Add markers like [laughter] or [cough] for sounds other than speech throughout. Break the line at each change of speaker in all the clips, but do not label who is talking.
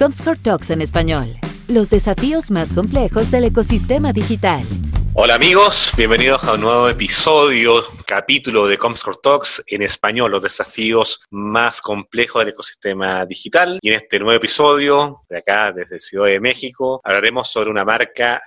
Comscore Talks en español. Los desafíos más complejos del ecosistema digital.
Hola amigos, bienvenidos a un nuevo episodio, capítulo de Comscore Talks en español, los desafíos más complejos del ecosistema digital. Y en este nuevo episodio, de acá desde Ciudad de México, hablaremos sobre una marca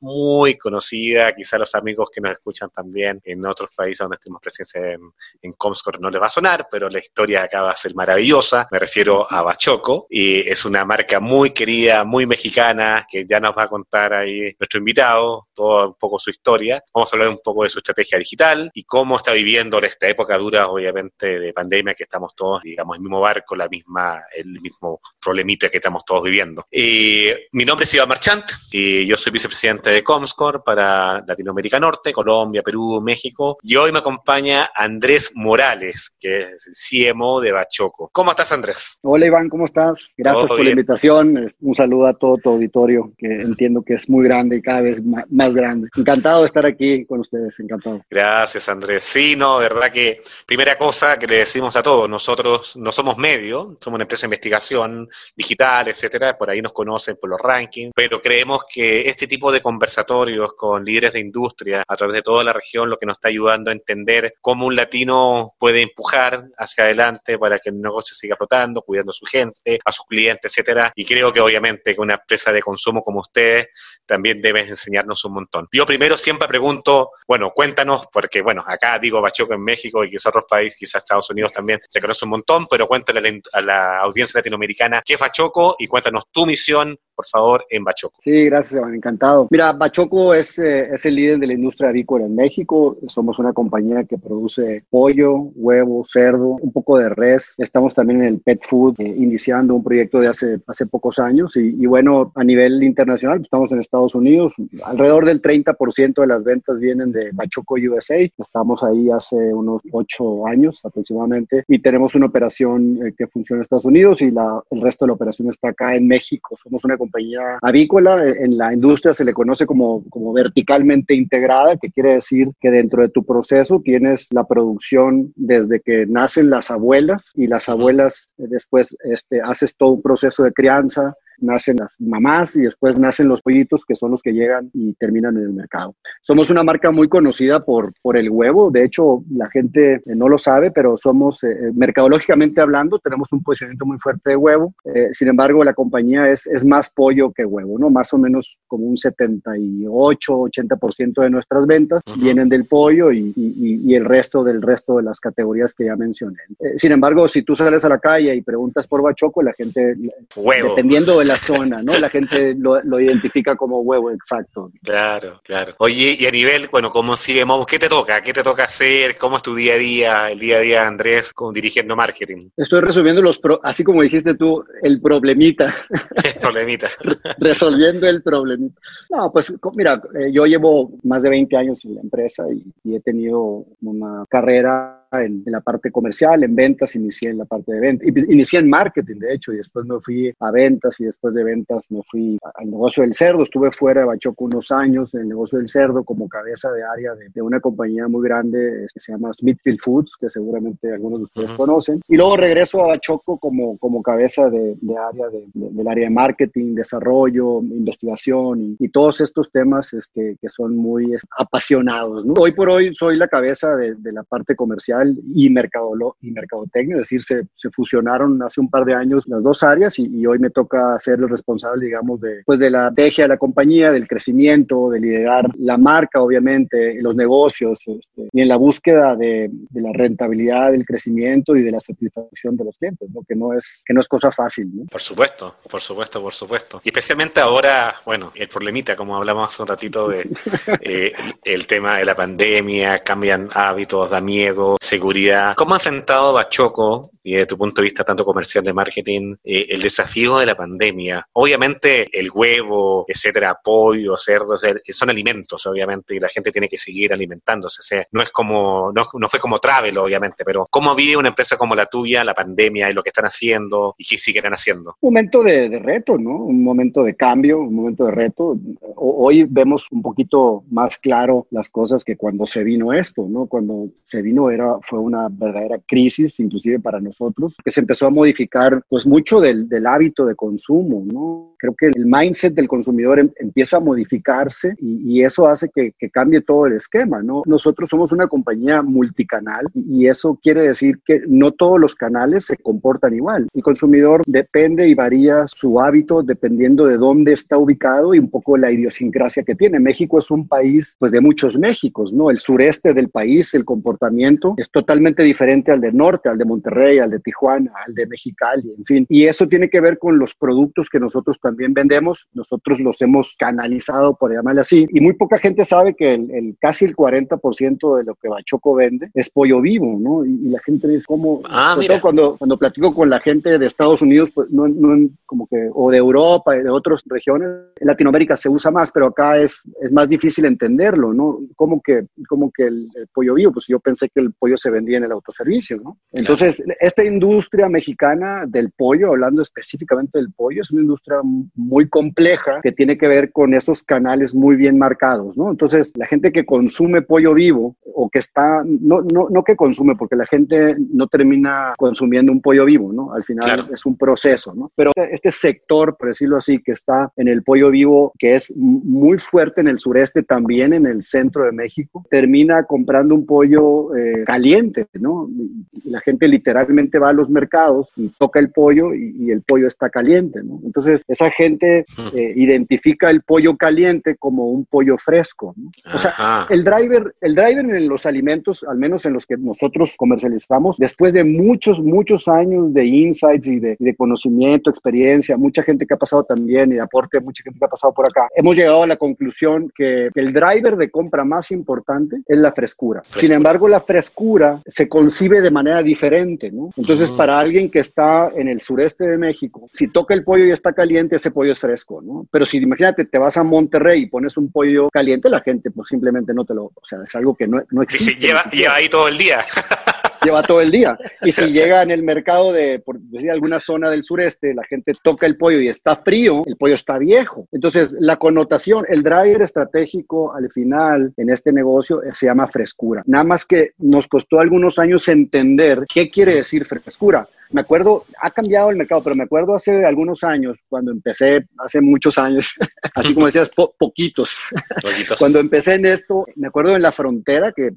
muy conocida, quizá los amigos que nos escuchan también en otros países donde tenemos presencia en, en Comscore no les va a sonar, pero la historia acá va a ser maravillosa. Me refiero a Bachoco, y es una marca muy querida, muy mexicana, que ya nos va a contar ahí nuestro invitado, todo un poco su historia. Vamos a hablar un poco de su estrategia digital y cómo está viviendo en esta época dura, obviamente, de pandemia, que estamos todos, digamos, en el mismo barco, la misma, el mismo problemita que estamos todos viviendo. mi nombre es Iván Marchant y yo soy vicepresidente de Comscore para Latinoamérica Norte, Colombia, Perú, México. Y hoy me acompaña Andrés Morales, que es el CMO de Bachoco. ¿Cómo estás, Andrés?
Hola, Iván, ¿cómo estás? Gracias por la invitación. Un saludo a todo tu auditorio, que entiendo que es muy grande y cada vez más grande encantado de estar aquí con ustedes, encantado.
Gracias, Andrés. Sí, no, verdad que primera cosa que le decimos a todos, nosotros no somos medio, somos una empresa de investigación digital, etcétera, por ahí nos conocen por los rankings, pero creemos que este tipo de conversatorios con líderes de industria a través de toda la región lo que nos está ayudando a entender cómo un latino puede empujar hacia adelante para que el negocio siga flotando, cuidando a su gente, a sus clientes, etcétera. Y creo que obviamente que una empresa de consumo como usted también debe enseñarnos un montón. Yo primero siempre pregunto, bueno, cuéntanos, porque bueno, acá digo Bachoco en México y quizás otros países, quizás Estados Unidos también se conoce un montón, pero cuéntale a la audiencia latinoamericana qué es Bachoco y cuéntanos tu misión, por favor, en Bachoco.
Sí, gracias, Iván, encantado. Mira, Bachoco es, eh, es el líder de la industria avícola en México. Somos una compañía que produce pollo, huevo, cerdo, un poco de res. Estamos también en el pet food, eh, iniciando un proyecto de hace, hace pocos años. Y, y bueno, a nivel internacional, pues, estamos en Estados Unidos. Alrededor del 30% de las ventas vienen de Bachoco USA. Estamos ahí hace unos ocho años aproximadamente y tenemos una operación eh, que funciona en Estados Unidos y la, el resto de la operación está acá en México. Somos una compañía avícola, eh, en la industria se le conoce como, como verticalmente integrada, que quiere decir que dentro de tu proceso tienes la producción desde que nacen las abuelas y las abuelas eh, después este, haces todo un proceso de crianza, nacen las mamás y después nacen los pollitos que son los que llegan y terminan en el mercado. Somos una marca muy conocida por, por el huevo, de hecho la gente eh, no lo sabe, pero somos, eh, eh, mercadológicamente hablando, tenemos un posicionamiento muy fuerte de huevo, sin embargo la compañía es, es más pollo que huevo, ¿no? Más o menos como un 78, 80% de nuestras ventas vienen del pollo y, y, el resto del resto de las categorías que ya mencioné. sin embargo, si tú sales a la calle y preguntas por bachoco, la gente, dependiendo de la zona, ¿no? La gente lo, lo, identifica como huevo, exacto.
Claro, claro. Oye, y a nivel, bueno, ¿cómo sigue ¿Qué te toca? ¿Qué te toca hacer? ¿Cómo es tu día a día, el día a día, Andrés, con, dirigiendo marketing?
Estoy resolviendo los, así como dijiste tú, el problemita.
El problemita. [laughs]
Resolviendo el problemita. No, pues mira, eh, yo llevo más de 20 años en la empresa y, y he tenido una carrera en, la parte comercial, en ventas, inicié en la parte de ventas, inicié en marketing, de hecho, y después me fui a ventas y después de ventas me fui al negocio del cerdo. Estuve fuera de Bachoco unos años en el negocio del cerdo como cabeza de área de, una compañía muy grande que se llama Smithfield Foods, que seguramente algunos de ustedes conocen. Y luego regreso a Bachoco como, como cabeza de, área del área de marketing, desarrollo, investigación y, todos estos temas este, que son muy apasionados. Hoy por hoy soy la cabeza de la parte comercial y, mercadolo y mercadotecnia, es decir, se, se, fusionaron hace un par de años las dos áreas y, hoy me toca ser el responsable, digamos, de, pues de la estrategia de la compañía, del crecimiento, de liderar la marca, obviamente, los negocios este, y en la búsqueda de, de, la rentabilidad, del crecimiento y de la satisfacción de los clientes, ¿no? que, no es, que no es cosa fácil. ¿no?
Por supuesto, por supuesto, por supuesto. Y especialmente ahora, bueno, el problemita, como hablamos hace un ratito de [laughs] eh, el tema de la pandemia, cambian hábitos, da miedo, seguridad. ¿Cómo ha enfrentado Bachoco, y desde tu punto de vista tanto comercial de marketing, eh, el desafío de la pandemia? Obviamente el huevo, etcétera, pollo, cerdo, son alimentos, obviamente, y la gente tiene que seguir alimentándose. no es como, no, fue como travel, obviamente, pero ¿cómo vive una empresa como la tuya la pandemia y lo que están haciendo y qué siguen haciendo?
Un momento de, de reto, ¿no? Un momento de cambio, un momento de reto. Hoy vemos un poquito más claro las cosas que cuando se vino esto, ¿no? Cuando se vino era fue una verdadera crisis, inclusive para nosotros que se empezó a modificar pues mucho del, del hábito de consumo, ¿no? Creo que el mindset del consumidor em, empieza a modificarse y, eso hace que, que, cambie todo el esquema, ¿no? Nosotros somos una compañía multicanal y, eso quiere decir que no todos los canales se comportan igual. El consumidor depende y varía su hábito dependiendo de dónde está ubicado y un poco la idiosincrasia que tiene. México es un país pues de muchos Méxicos, ¿no? El sureste del país, el comportamiento es totalmente diferente al del norte, al de Monterrey, al de Tijuana, al de Mexicali, en fin. Y eso tiene que ver con los productos que nosotros también vendemos. Nosotros los hemos canalizado, por llamarle así. Y muy poca gente sabe que el, casi el 40% de lo que Bachoco vende es pollo vivo, ¿no? Y, la gente dice, ¿cómo? Ah, cuando, cuando platico con la gente de Estados Unidos, pues no, no como que, o de Europa y de otras regiones, en Latinoamérica se usa más, pero acá es, es más difícil entenderlo, ¿no? ¿Cómo que, cómo que el, pollo vivo? Pues yo pensé que el pollo se vendía en el autoservicio, ¿no? Entonces, esta industria mexicana del pollo, hablando específicamente del pollo, es una industria muy compleja que tiene que ver con esos canales muy bien marcados, ¿no? Entonces, la gente que consume pollo vivo o que está, no, no, no que consume, porque la gente no termina consumiendo un pollo vivo, ¿no? Al final es un proceso, ¿no? Pero este sector, por decirlo así, que está en el pollo vivo, que es muy fuerte en el sureste, también en el centro de México, termina comprando un pollo eh, caliente, ¿no? Y la gente literalmente va a los mercados y toca el pollo y, el pollo está caliente, ¿no? Entonces, esa gente eh, identifica el pollo caliente como un pollo fresco, ¿no? O sea, el driver, el driver en los alimentos, al menos en los que nosotros comercializamos, después de muchos, muchos años de insights y de, de conocimiento, experiencia, mucha gente que ha pasado también y de aporte, mucha gente que ha pasado por acá, hemos llegado a la conclusión que el driver de compra más importante es la frescura. Sin embargo, la frescura se concibe de manera diferente, ¿no? Entonces, para alguien que está en el sureste de México, si toca el pollo y está caliente, ese pollo es fresco, ¿no? Pero si imagínate, te vas a Monterrey y pones un pollo caliente, la gente pues simplemente no te lo, o sea, es algo que no, no existe.
lleva, lleva ahí todo el día. [laughs]
lleva todo el día. Y si llega en el mercado de, por decir, alguna zona del sureste, la gente toca el pollo y está frío, el pollo está viejo. Entonces, la connotación, el driver estratégico al final en este negocio eh, se llama frescura. Nada más que nos costó algunos años entender qué quiere decir frescura. Me acuerdo, ha cambiado el mercado, pero me acuerdo hace algunos años, cuando empecé, hace muchos años, [laughs] así como decías, poquitos. [laughs] cuando empecé en esto, me acuerdo en la frontera, que,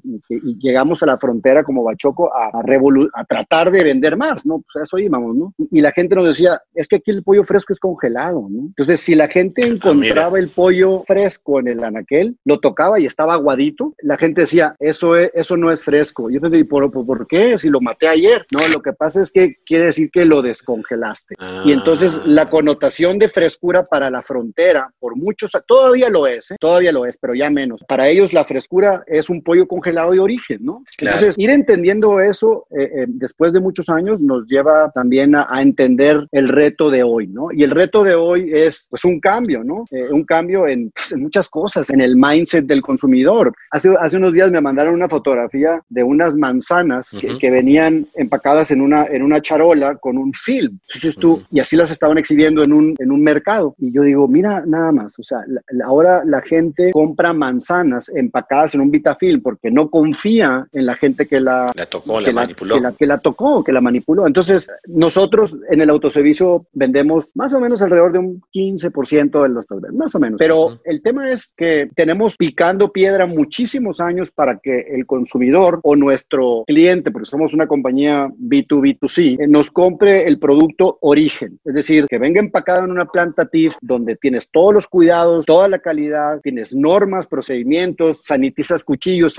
llegamos a la frontera como Bachoco a, a, tratar de vender más, ¿no? Pues eso íbamos, ¿no? Y, la gente nos decía, es que aquí el pollo fresco es congelado, ¿no? Entonces, si la gente ah, encontraba el pollo fresco en el anaquel, lo tocaba y estaba aguadito, la gente decía, eso, es, eso no es fresco. Y yo te ¿por, ¿por qué? Si lo maté ayer. No, lo que pasa es que quiere decir que lo descongelaste. Y entonces ah. la connotación de frescura para la frontera, por muchos, todavía lo es, ¿eh? todavía lo es, pero ya menos. Para ellos la frescura es un pollo congelado de origen, ¿no? Entonces, ir entendiendo eso eh, eh, después de muchos años nos lleva también a, entender el reto de hoy, ¿no? Y el reto de hoy es pues un cambio, ¿no? un cambio en, pues, en, muchas cosas, en el mindset del consumidor. Hace, hace unos días me mandaron una fotografía de unas manzanas que, que, venían empacadas en una, en una charola con un film. Entonces tú, y así las estaban exhibiendo en un, en un mercado. Y yo digo, mira, nada más, o sea, ahora la gente compra manzanas empacadas en un Vitafilm porque no confía en la gente que la,
la tocó, la manipuló.
Que la, que la tocó, que la manipuló. Entonces, nosotros en el autoservicio vendemos más o menos alrededor de un 15% de los más o menos. Pero el tema es que tenemos picando piedra muchísimos años para que el consumidor o nuestro cliente, porque somos una compañía B2B2C, nos compre el producto origen, es decir, que venga empacado en una planta TIF donde tienes todos los cuidados, toda la calidad, tienes normas, procedimientos, sanitizas cuchillos,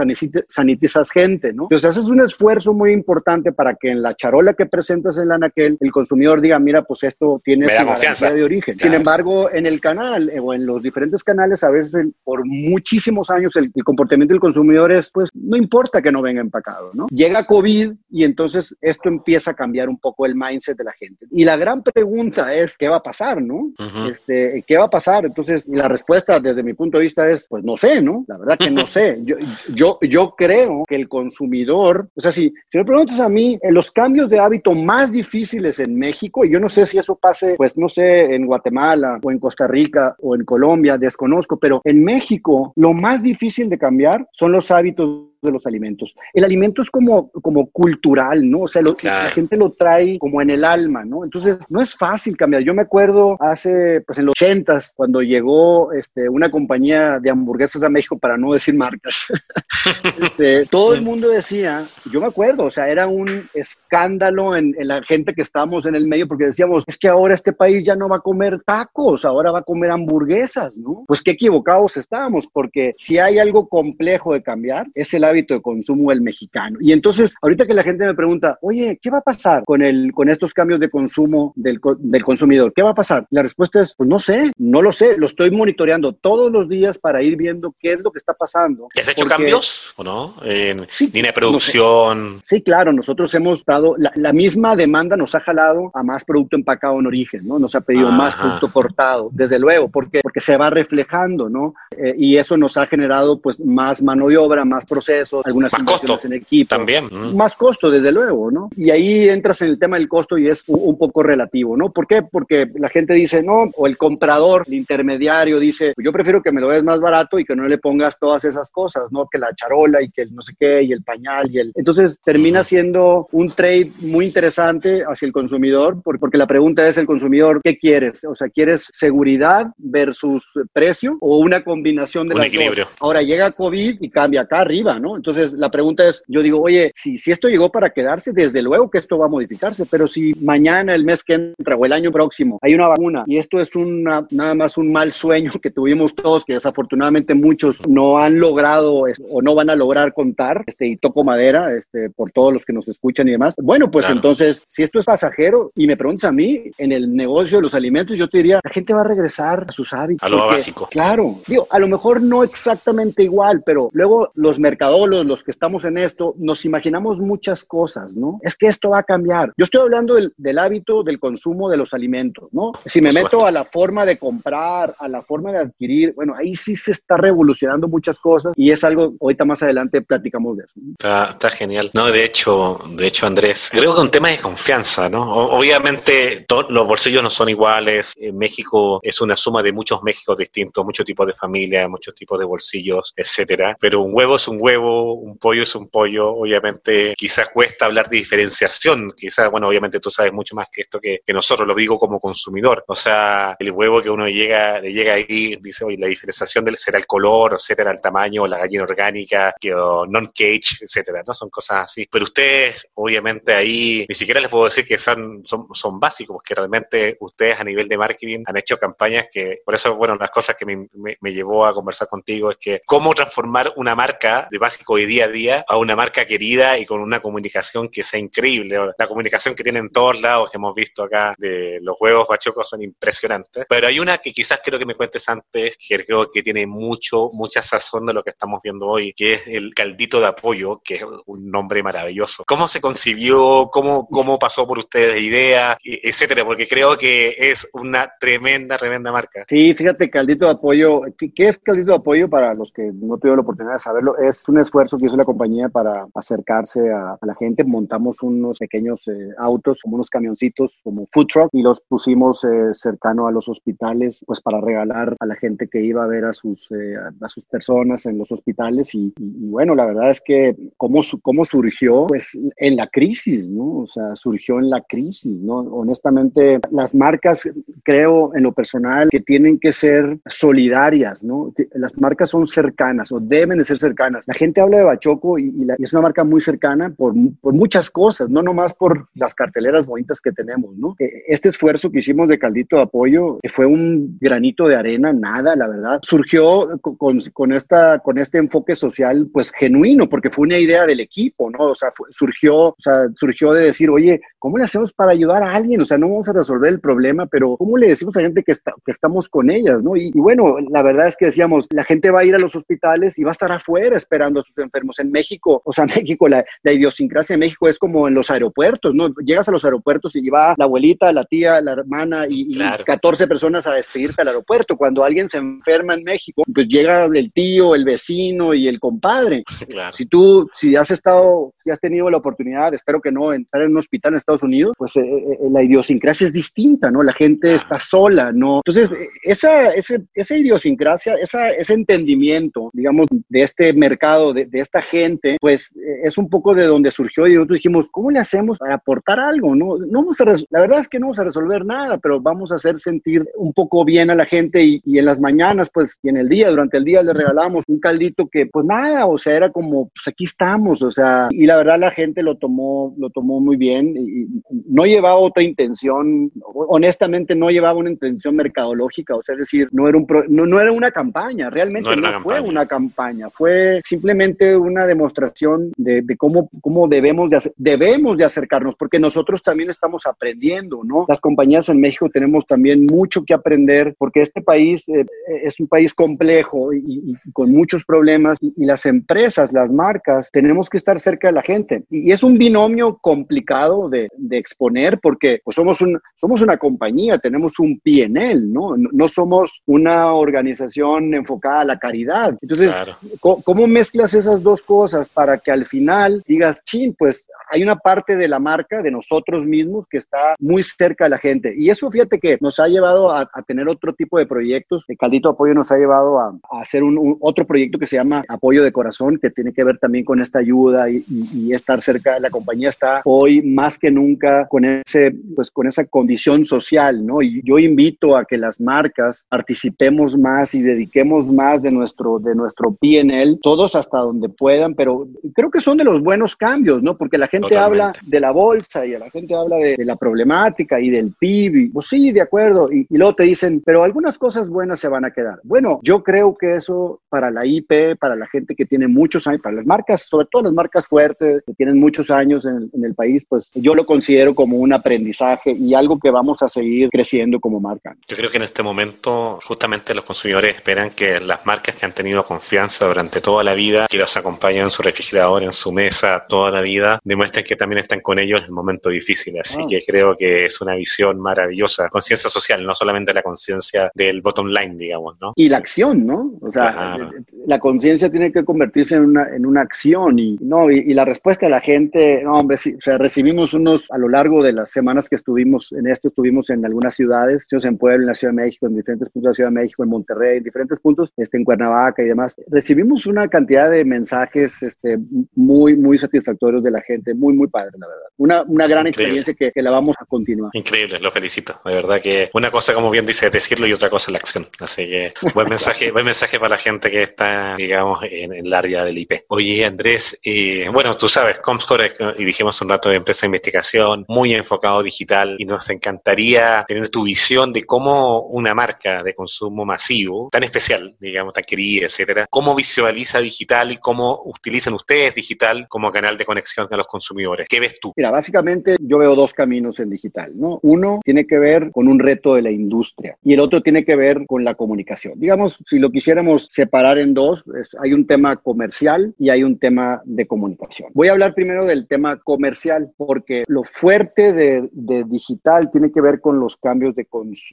sanitizas gente, ¿no? Entonces haces un esfuerzo muy importante para que en la charola que presentas en la anaquel el consumidor diga, mira, pues esto tiene
su garantía
de origen. Sin embargo, en el canal eh, o en los diferentes canales, a veces por muchísimos años el, el comportamiento del consumidor es, pues no importa que no venga empacado, ¿no? Llega COVID y entonces esto empieza a cambiar un poco el mindset de la gente. Y la gran pregunta es, ¿qué va a pasar, no? este, ¿Qué va a pasar? Entonces, la respuesta desde mi punto de vista es, pues no sé, ¿no? La verdad que no [laughs] sé. Yo, yo, yo creo que el consumidor, o sea, si, si me preguntas a mí, en los cambios de hábito más difíciles en México, y yo no sé si eso pase, pues no sé, en Guatemala o en Costa Rica o en Colombia, desconozco, pero en México lo más difícil de cambiar son los hábitos de los alimentos. El alimento es como, como cultural, ¿no? O sea, la gente lo trae como en el alma, ¿no? Entonces, no es fácil cambiar. Yo me acuerdo hace, pues en los ochentas, cuando llegó este, una compañía de hamburguesas a México, para no decir marcas, [laughs] este, todo el mundo decía, yo me acuerdo, o sea, era un escándalo en, en la gente que estábamos en el medio, porque decíamos, es que ahora este país ya no va a comer tacos, ahora va a comer hamburguesas, ¿no? Pues qué equivocados estábamos, porque si hay algo complejo de cambiar, es el hábito de consumo del mexicano. Y entonces, ahorita que la gente me pregunta, oye, ¿qué va a pasar con, el, con estos cambios de consumo del, del consumidor? ¿Qué va a pasar? La respuesta es, pues no sé, no lo sé, lo estoy monitoreando todos los días para ir viendo qué es lo que está pasando.
¿Has hecho cambios o no? En línea de producción.
sí, claro, nosotros hemos dado, la, la, misma demanda nos ha jalado a más producto empacado en origen, ¿no? Nos ha pedido más producto cortado, desde luego, porque, porque se va reflejando, ¿no? Eh, y eso nos ha generado pues más mano de obra, más procesos, algunas
más inversiones
en equipo.
También.
Mm. Más costo, desde luego, ¿no? Y ahí entras en el tema del costo y es un, poco relativo, ¿no? ¿Por qué? Porque la gente dice, no, o el comprador, el intermediario dice, yo prefiero que me lo des más barato y que no le pongas todas esas cosas, ¿no? Que la charola y que el no sé qué y el pañal y el... Entonces termina siendo un trade muy interesante hacia el consumidor porque la pregunta es el consumidor, ¿qué quieres? O sea, ¿quieres seguridad versus precio o una combinación de
un equilibrio.
Ahora llega COVID y cambia acá arriba, ¿no? Entonces la pregunta es, yo digo, oye, si, si esto llegó para quedarse, desde luego que esto va a modificarse, pero si mañana, el mes que entra o el año próximo hay una vacuna y esto es una, nada más un mal sueño que tuvimos todos, que desafortunadamente muchos no han logrado o no van a lograr contar, este, y toco madera, este, por todos los que nos escuchan y demás, bueno, pues entonces, si esto es pasajero y me preguntas a mí, en el negocio de los alimentos, yo te diría, la gente va a regresar a sus hábitos.
A lo básico.
Claro, digo, a lo mejor no exactamente igual, pero luego los mercadolos, los que estamos en esto, nos imaginamos muchas cosas, ¿no? Es que esto va a cambiar. Yo estoy hablando del, del hábito del consumo de los alimentos, ¿no? Si me meto a la forma de comprar, a la forma de adquirir, bueno, ahí sí se está revolucionando muchas cosas y es algo, ahorita más adelante platicamos de eso.
Está, está genial. No, de hecho, de hecho, Andrés, creo que un tema de confianza, ¿no? Obviamente todos los bolsillos no son iguales. En México es una suma de muchos Méxicos distintos, muchos tipos de familia, muchos tipos de bolsillos, etcétera. Pero un huevo es un huevo, un pollo es un pollo. Obviamente, quizás cuesta hablar de diferenciación. Quizás, bueno, obviamente tú sabes mucho más que esto que, que nosotros, lo digo como consumidor. O sea, el huevo que uno llega, le llega ahí, dice, oye, la diferenciación del, será el color, etcétera, el tamaño, la gallina orgánica, que, non-cage, etcétera, ¿no? Son cosas así. Pero ustedes, obviamente, ahí ni siquiera les puedo decir que son, son, son básicos, porque realmente ustedes a nivel de marketing han hecho campañas que, por eso, bueno, las cosas que me, me, me llevó a conversar contigo es que cómo transformar una marca de básico y día a día a una marca querida y con una comunicación que sea increíble. La comunicación que tienen todos lados que hemos visto acá de los huevos bachocos son impresionantes. Pero hay una que quizás quiero que me cuentes antes, que creo que tiene mucho, mucha sazón de lo que estamos viendo hoy, que es el caldito de apoyo, que es un nombre maravilloso. ¿Cómo se concibió? ¿Cómo, cómo pasó por ustedes idea, etcétera? Porque creo que es una tremenda, tremenda marca.
Sí, fíjate, caldito de apoyo. ¿Qué, qué es caldito de apoyo para los que no tuvieron la oportunidad de saberlo? Es un esfuerzo que hizo la compañía para acercarse a, a la gente. Montamos unos pequeños eh, autos, como unos camioncitos, como food truck, y los pusimos eh, cercano a los hospitales, pues para regalar a la gente que iba a ver a sus, eh, a sus personas en los hospitales. Y, y, y, bueno, la verdad es que cómo, cómo surgió, pues en la crisis, ¿no? O sea, surgió en la crisis, ¿no? Honestamente, las marcas, creo en lo personal, que tienen que ser solidarias, ¿no? Las marcas son cercanas o deben de ser cercanas. La gente habla de Bachoco y, y, la, y es una marca muy cercana por, por, muchas cosas, no nomás por las carteleras bonitas que tenemos, ¿no? Este esfuerzo que hicimos de caldito de apoyo fue un granito de arena, nada, la verdad. Surgió con, con, esta, con este enfoque social, pues genuino, porque fue una idea del equipo, ¿no? O sea, fue, surgió, o sea, surgió de decir, oye, ¿cómo le hacemos para ayudar a alguien? O sea, no vamos a resolver el problema, pero ¿cómo le decimos a gente que, está, que estamos con ellas, ¿no? Y, y, bueno, la verdad es que decíamos, la gente va a ir a los hospitales y va a estar afuera esperando a sus enfermos. En México, o sea, [laughs] México, la, la idiosincrasia de México es como en los aeropuertos, ¿no? Llegas a los aeropuertos y va la abuelita, la tía, la hermana y, claro. y 14 personas a despedirte al aeropuerto. Cuando alguien se enferma en México, pues llega el tío, el vecino y el compadre. [laughs]
Claro.
Si tú, si has estado, si has tenido la oportunidad, espero que no, entrar en un hospital en Estados Unidos, pues eh, eh, la idiosincrasia es distinta, ¿no? La gente está sola, ¿no? Entonces, esa, esa, esa idiosincrasia, esa, ese entendimiento, digamos, de este mercado dinero de, esta gente, pues eh, es un poco de donde surgió y nosotros dijimos, ¿cómo le hacemos para aportar algo? No, no vamos a la verdad es que no vamos a resolver nada, pero vamos a hacer sentir un poco bien a la gente y, y en las mañanas, pues, y en el día, durante el día le regalamos un caldito que, pues nada, o sea, era como, pues aquí estamos, o sea, y la verdad la gente lo tomó, lo tomó muy bien y no llevaba otra intención, honestamente no llevaba una intención mercadológica, o sea, es decir, no era, un no, era una campaña, realmente no, fue una campaña, fue simplemente una demostración de, cómo, cómo debemos, de debemos de acercarnos, porque nosotros también estamos aprendiendo, ¿no? Las compañías en México tenemos también mucho que aprender, porque este país eh, es un país complejo y, con muchos problemas, y, las empresas, las marcas, tenemos que estar cerca de la gente. Y, es un binomio complicado de, de exponer, porque pues, somos, un, somos una compañía, tenemos un PNL, ¿no? ¿no? somos una organización enfocada a la caridad. Entonces, ¿cómo, mezclas esas dos cosas para que al final digas, chin, pues hay una parte de la marca, de nosotros mismos, que está muy cerca de la gente? Y eso, fíjate que nos ha llevado a, tener otro tipo de proyectos. El Caldito Apoyo nos ha llevado a, hacer un, otro proyecto que se llama Apoyo de Corazón, que tiene que ver también con esta ayuda y, y estar cerca. La compañía está hoy más que nunca con ese, pues con esa condición social, ¿no? Y yo invito a que las marcas participemos más y dediquemos más de nuestro, de nuestro PNL, todos hasta donde puedan, pero creo que son de los buenos cambios, ¿no? Porque la gente habla de la bolsa y la gente habla de, la problemática y del PIB, pues sí, de acuerdo, y, luego te dicen, pero algunas cosas buenas se van a quedar. Bueno, yo creo que eso para la IP, para la gente que tiene muchos años, para las marcas, sobre todo las marcas fuertes que tienen muchos años en, en el país, pues yo lo considero como un aprendizaje y algo que vamos a seguir creciendo como marca.
Yo creo que en este momento justamente los consumidores esperan que las marcas que han tenido confianza durante toda la vida, que los acompañan en su refrigerador, en su mesa toda la vida, demuestren que también están con ellos en el momento difícil. Así ah. que creo que es una visión maravillosa, conciencia social, no solamente la conciencia del bottom line, digamos, ¿no?
Y la acción, ¿no? O sea, la conciencia tiene que convertirse en una, en una acción y, no, y, la respuesta de la gente, no, hombre, sí, o sea, recibimos unos a lo largo de las semanas que estuvimos en esto, estuvimos en algunas ciudades, en Puebla, en la Ciudad de México, en diferentes puntos de la Ciudad de México, en Monterrey, en diferentes puntos, este, en Cuernavaca y demás. Recibimos una cantidad de mensajes este, muy, muy satisfactorios de la gente, muy, muy padre, la verdad. Una, una gran experiencia que, que, la vamos a continuar.
Increíble, lo felicito. De verdad que una cosa, como bien dice, decirlo y otra cosa la acción. Así que buen [laughs] mensaje, buen mensaje para la gente que está, digamos, en, el área del IP. Oye, Andrés, eh, bueno, tú sabes, Comscore, y dijimos un rato de empresa de investigación, muy enfocado digital, y nos encantaría tener tu visión de cómo una marca de consumo masivo, tan especial, digamos, tan querida, etcétera, cómo visualiza digital y cómo utilizan ustedes digital como canal de conexión a los consumidores. ¿Qué ves tú?
Mira, básicamente yo veo dos caminos en digital, ¿no? Uno tiene que ver con un reto de la industria y el otro tiene que ver con la comunicación. Digamos, si lo quisiéramos separar en dos, hay un tema comercial y hay un tema de comunicación. Voy a hablar primero del tema comercial porque lo fuerte de, de digital tiene que ver con los cambios de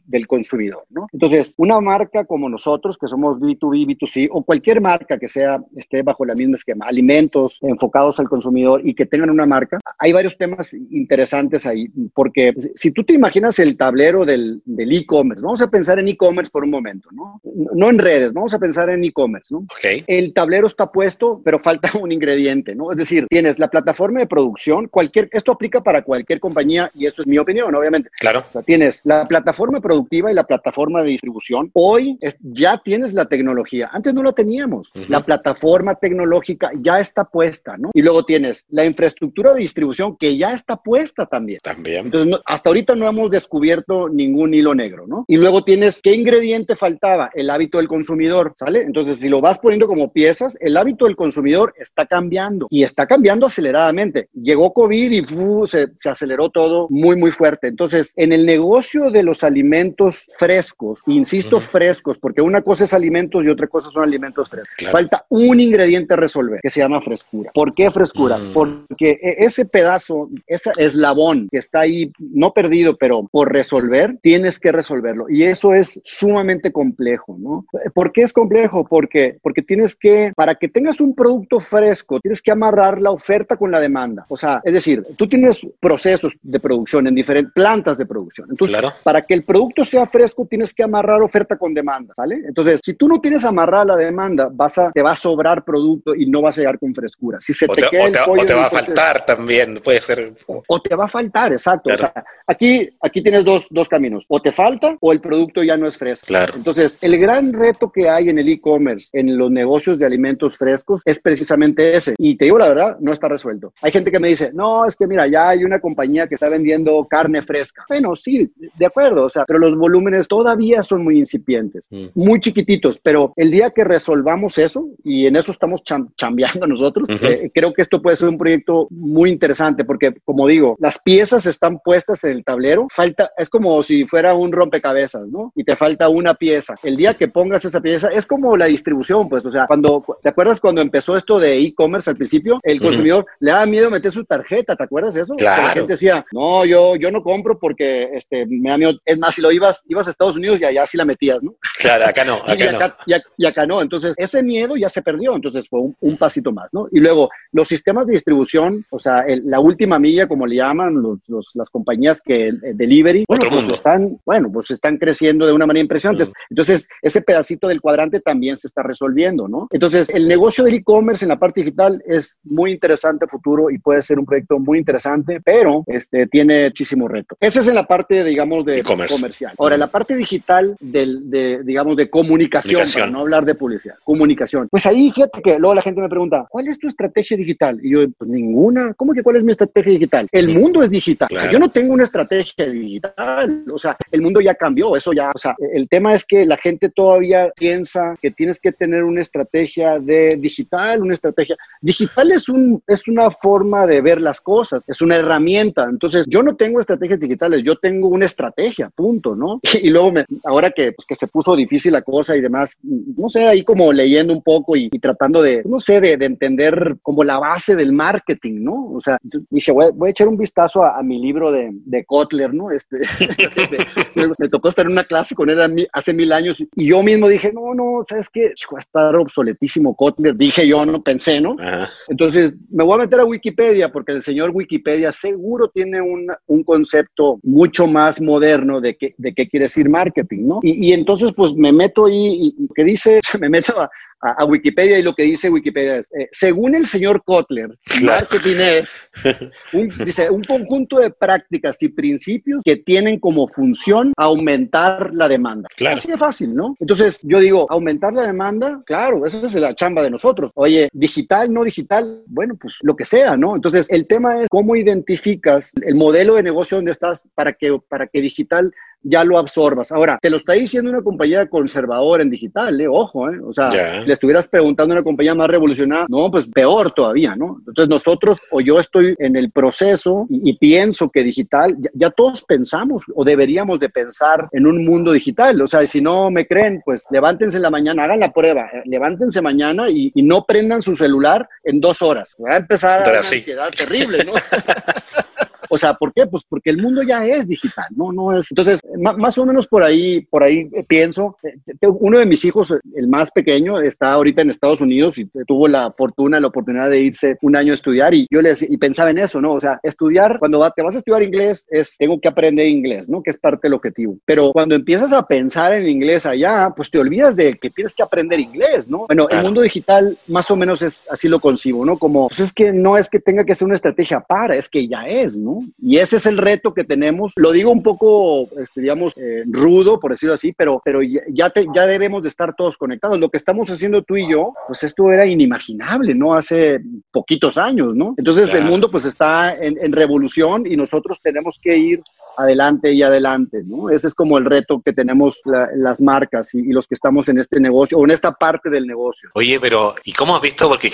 del consumidor, ¿no? Entonces, una marca como nosotros, que somos B2B, B2C, o cualquier marca que sea, esté bajo la misma esquema, alimentos enfocados al consumidor y que tengan una marca, hay varios temas interesantes ahí, porque si tú te imaginas el tablero del e-commerce, vamos a pensar en e-commerce por un momento, ¿no? No en redes, vamos a pensar en e-commerce, ¿no?
Okay.
El tablero está puesto, pero falta un ingrediente, ¿no? Es decir, tienes la plataforma de producción, cualquier, esto aplica para cualquier compañía y esto es mi opinión, obviamente.
Claro.
O sea, tienes la plataforma productiva y la plataforma de distribución. Hoy ya tienes la tecnología. Antes no la teníamos. La plataforma tecnológica ya está puesta, ¿no? Y luego tienes la infraestructura de distribución que ya está puesta también.
También.
Entonces, hasta ahorita no hemos descubierto ningún hilo negro, ¿no? Y luego tienes qué ingrediente faltaba, el hábito del consumidor, ¿sale? Entonces, si lo vas poniendo como piezas, el hábito del consumidor está cambiando y está cambiando aceleradamente. Llegó COVID y se, se aceleró todo muy, muy fuerte. Entonces, en el negocio de los alimentos frescos, insisto frescos, porque una cosa es alimentos y otra cosa son alimentos frescos. Falta un ingrediente a resolver que se llama frescura. ¿Por qué frescura? Mm. Porque e, ese pedazo, ese eslabón que está ahí, no perdido, pero por resolver, tienes que resolverlo. Y eso es sumamente complejo, ¿no? ¿Por qué es complejo? Porque, porque tienes que, para que tengas un producto fresco, tienes que amarrar la oferta con la demanda. O sea, es decir, tú tienes procesos de producción en diferentes plantas de producción. Entonces, para que el producto sea fresco, tienes que amarrar oferta con demanda, ¿sale? Entonces, si tú no tienes amarrada la demanda, vas a, te va a sobrar producto y no vas a llegar con frescura. Si se
o
te,
te,
queda
o
el
te- o
pollo
te va a faltar también, puede ser.
o, o te va a faltar, exacto.
Claro.
O sea, aquí, aquí tienes dos, dos caminos. O te falta o el producto ya no es fresco.
Claro.
Entonces, el gran reto que hay en el e-commerce, en los negocios de alimentos frescos, es precisamente ese. Y te digo la verdad, no está resuelto. Hay gente que me dice, no, es que mira, ya hay una compañía que está vendiendo carne fresca. Bueno, sí, de acuerdo, o sea, pero los volúmenes todavía son muy incipientes,
Mm.
muy chiquititos. Pero el día que resolvamos eso, y en eso estamos cham- chambeando nosotros, eh, creo que esto puede ser un proyecto muy interesante porque, como digo, las piezas están puestas en el tablero, falta, es como si fuera un rompecabezas, ¿no? Y te falta una pieza. El día que pongas esa pieza, es como la distribución, pues, o sea, cuando, ¿te acuerdas cuando empezó esto de e-commerce al principio? El consumidor le daba miedo meter su tarjeta, ¿te acuerdas eso?
Claro.
La gente decía, no, yo, yo no compro porque este, me da miedo. Es más, si lo ibas, ibas a Estados Unidos y allá sí la metías, ¿no?
Claro, acá no, [laughs]
y,
acá no.
y acá no. Entonces, ese miedo ya se perdió. Entonces, fue un, un pasito más, ¿no? Y luego, los sistemas de distribución, o sea, el- la última milla, como le llaman los, los- las compañías que eh, delivery, bueno,
Otro
pues
mundo.
están, bueno, pues están creciendo de una manera impresionante.
Mm.
Entonces, ese pedacito del cuadrante también se está resolviendo, ¿no? Entonces, el negocio del e-commerce en la parte digital es muy interesante a futuro y puede ser un proyecto muy interesante, pero este, tiene muchísimo reto. Ese es en la parte, digamos, de
E-commerce.
comercial. Ahora, en la parte digital del, de, digamos, de comunicación,
Comunicación.
para no hablar de publicidad, comunicación. Pues ahí, fíjate que luego la gente me pregunta, ¿cuál es tu estrategia digital? Y yo, pues ninguna. ¿Cómo que cuál es mi estrategia digital? El mundo es digital. O sea,
Claro.
yo no tengo una estrategia digital. O sea, el mundo ya cambió, eso ya. O sea, el tema es que la gente todavía piensa que tienes que tener una estrategia de digital, una estrategia. Digital es, un, es una forma de ver las cosas, es una herramienta. Entonces, yo no tengo estrategias digitales, yo tengo una estrategia, punto, ¿no? [laughs] Y, luego, me, ahora que, pues, que se puso difícil la cosa y demás, no sé, ahí como leyendo un poco y, y tratando de, no sé, de, de entender como la base del marketing, ¿no? O sea, dije, voy, voy a echar un vistazo a, a mi libro de, de Kotler, ¿no? Este, [laughs] me, me tocó estar en una clase con él hace mil años y yo mismo dije, no, no, ¿sabes qué? Va a estar obsoletísimo Kotler, dije yo, no pensé, ¿no?
Ajá.
Entonces, me voy a meter a Wikipedia porque el señor Wikipedia seguro tiene un, un concepto mucho más moderno de qué, de qué quiere decir marketing, ¿no? Y, y entonces, pues me meto ahí y, y que dice, [laughs] me meto a, a, a Wikipedia y lo que dice Wikipedia es, eh, según el señor Kotler, marketing es, [laughs] un, dice, un conjunto de prácticas y principios que tienen como función aumentar la demanda.
Claro.
Así de fácil, ¿no? Entonces, yo digo, aumentar la demanda, claro, eso es la chamba de nosotros. Oye, digital, no digital, bueno, pues lo que sea, ¿no? Entonces, el tema es cómo identificas el modelo de negocio donde estás para que, para que digital ya lo absorbas. Ahora, te lo está diciendo una compañía conservadora en digital, ¿eh? Ojo, ¿eh? O sea, si le estuvieras preguntando a una compañía más revolucionada, no, pues peor todavía, ¿no? Entonces nosotros, o yo estoy en el proceso y, y pienso que digital, ya, ya todos pensamos o deberíamos de pensar en un mundo digital. O sea, si no me creen, pues levántense en la mañana, hagan la prueba, eh, levántense mañana y, y no prendan su celular en dos horas. Va a empezar a una ansiedad terrible, ¿no? [laughs] O sea, ¿por qué? Pues porque el mundo ya es digital, ¿no? No es. Entonces, más o menos por ahí, por ahí eh, pienso. eh, Uno de mis hijos, el más pequeño, está ahorita en Estados Unidos y tuvo la fortuna, la oportunidad de irse un año a estudiar y yo le decía- y pensaba en eso, ¿no? O sea, estudiar, cuando va- te vas a estudiar inglés, es tengo que aprender inglés, ¿no? Que es parte del objetivo. Pero cuando empiezas a pensar en inglés allá, pues te olvidas de que tienes que aprender inglés, ¿no? Bueno, el
Claro.
mundo digital más o menos es así lo concibo, ¿no? Como, pues es que no es que tenga que ser una estrategia para, es que ya es, ¿no? Y ese es el reto que tenemos. Lo digo un poco, este, digamos, eh, rudo, por decirlo así, pero, pero ya, te- ya debemos de estar todos conectados. Lo que estamos haciendo tú y yo, pues esto era inimaginable, ¿no? Hace poquitos años, ¿no? Entonces el mundo pues está en, en revolución y nosotros tenemos que ir adelante y adelante, ¿no? Ese es como el reto que tenemos la- las marcas y, los que estamos en este negocio o en esta parte del negocio.
Oye, pero ¿y cómo has visto? Porque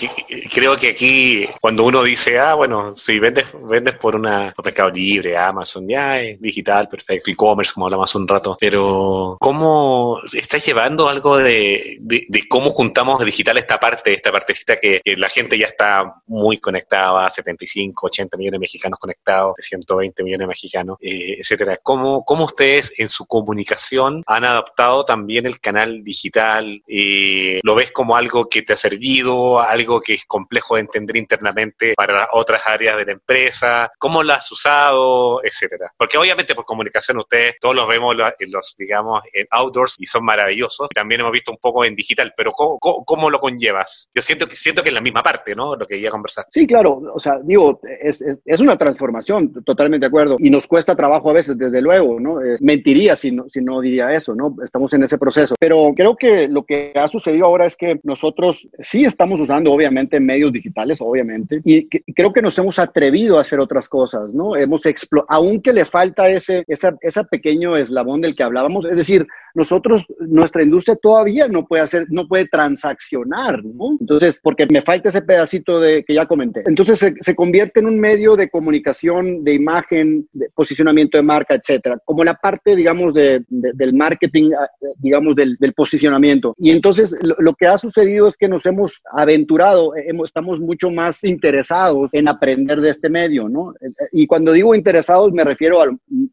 creo que aquí cuando uno dice, ah, bueno, si vendes, vendes por una por Mercado Libre, Amazon, ya es digital, perfecto, e-commerce, como hablamos un rato, pero ¿cómo estás llevando algo de, de, cómo juntamos digital esta parte, esta partecita que, que la gente ya está muy conectada, 75, 80 millones de mexicanos conectados, 120 millones de mexicanos? Eh, etcétera. ¿Cómo, ¿Cómo ustedes en su comunicación han adaptado también el canal digital? Eh, ¿Lo ves como algo que te ha servido, algo que es complejo de entender internamente para otras áreas de la empresa? ¿Cómo lo has usado, etcétera? Porque obviamente por comunicación ustedes todos los vemos en los, digamos, en outdoors y son maravillosos. También hemos visto un poco en digital, pero ¿cómo, cómo, lo conllevas? Yo siento que siento que es la misma parte, ¿no? Lo que ya conversaste.
Sí, claro. O sea, digo, es, es, una transformación, totalmente de acuerdo. Y nos cuesta trabajo a veces, desde luego, ¿no? mentiría si no, si no diría eso, ¿no? Estamos en ese proceso. Pero creo que lo que ha sucedido ahora es que nosotros sí estamos usando, obviamente, medios digitales, obviamente, y creo que nos hemos atrevido a hacer otras cosas, ¿no? Hemos aunque le falta ese, ese pequeño eslabón del que hablábamos, es decir, nosotros, nuestra industria todavía no puede hacer, no puede transaccionar, ¿no? Entonces, porque me falta ese pedacito de que ya comenté. Entonces se, se convierte en un medio de comunicación, de imagen, de posicionamiento de marca, etcétera, como la parte, digamos, de, del marketing, ah, digamos, del, del posicionamiento. Y entonces lo, lo, que ha sucedido es que nos hemos aventurado, eh, hemos, estamos mucho más interesados en aprender de este medio, ¿no? Eh, eh, y cuando digo interesados me refiero a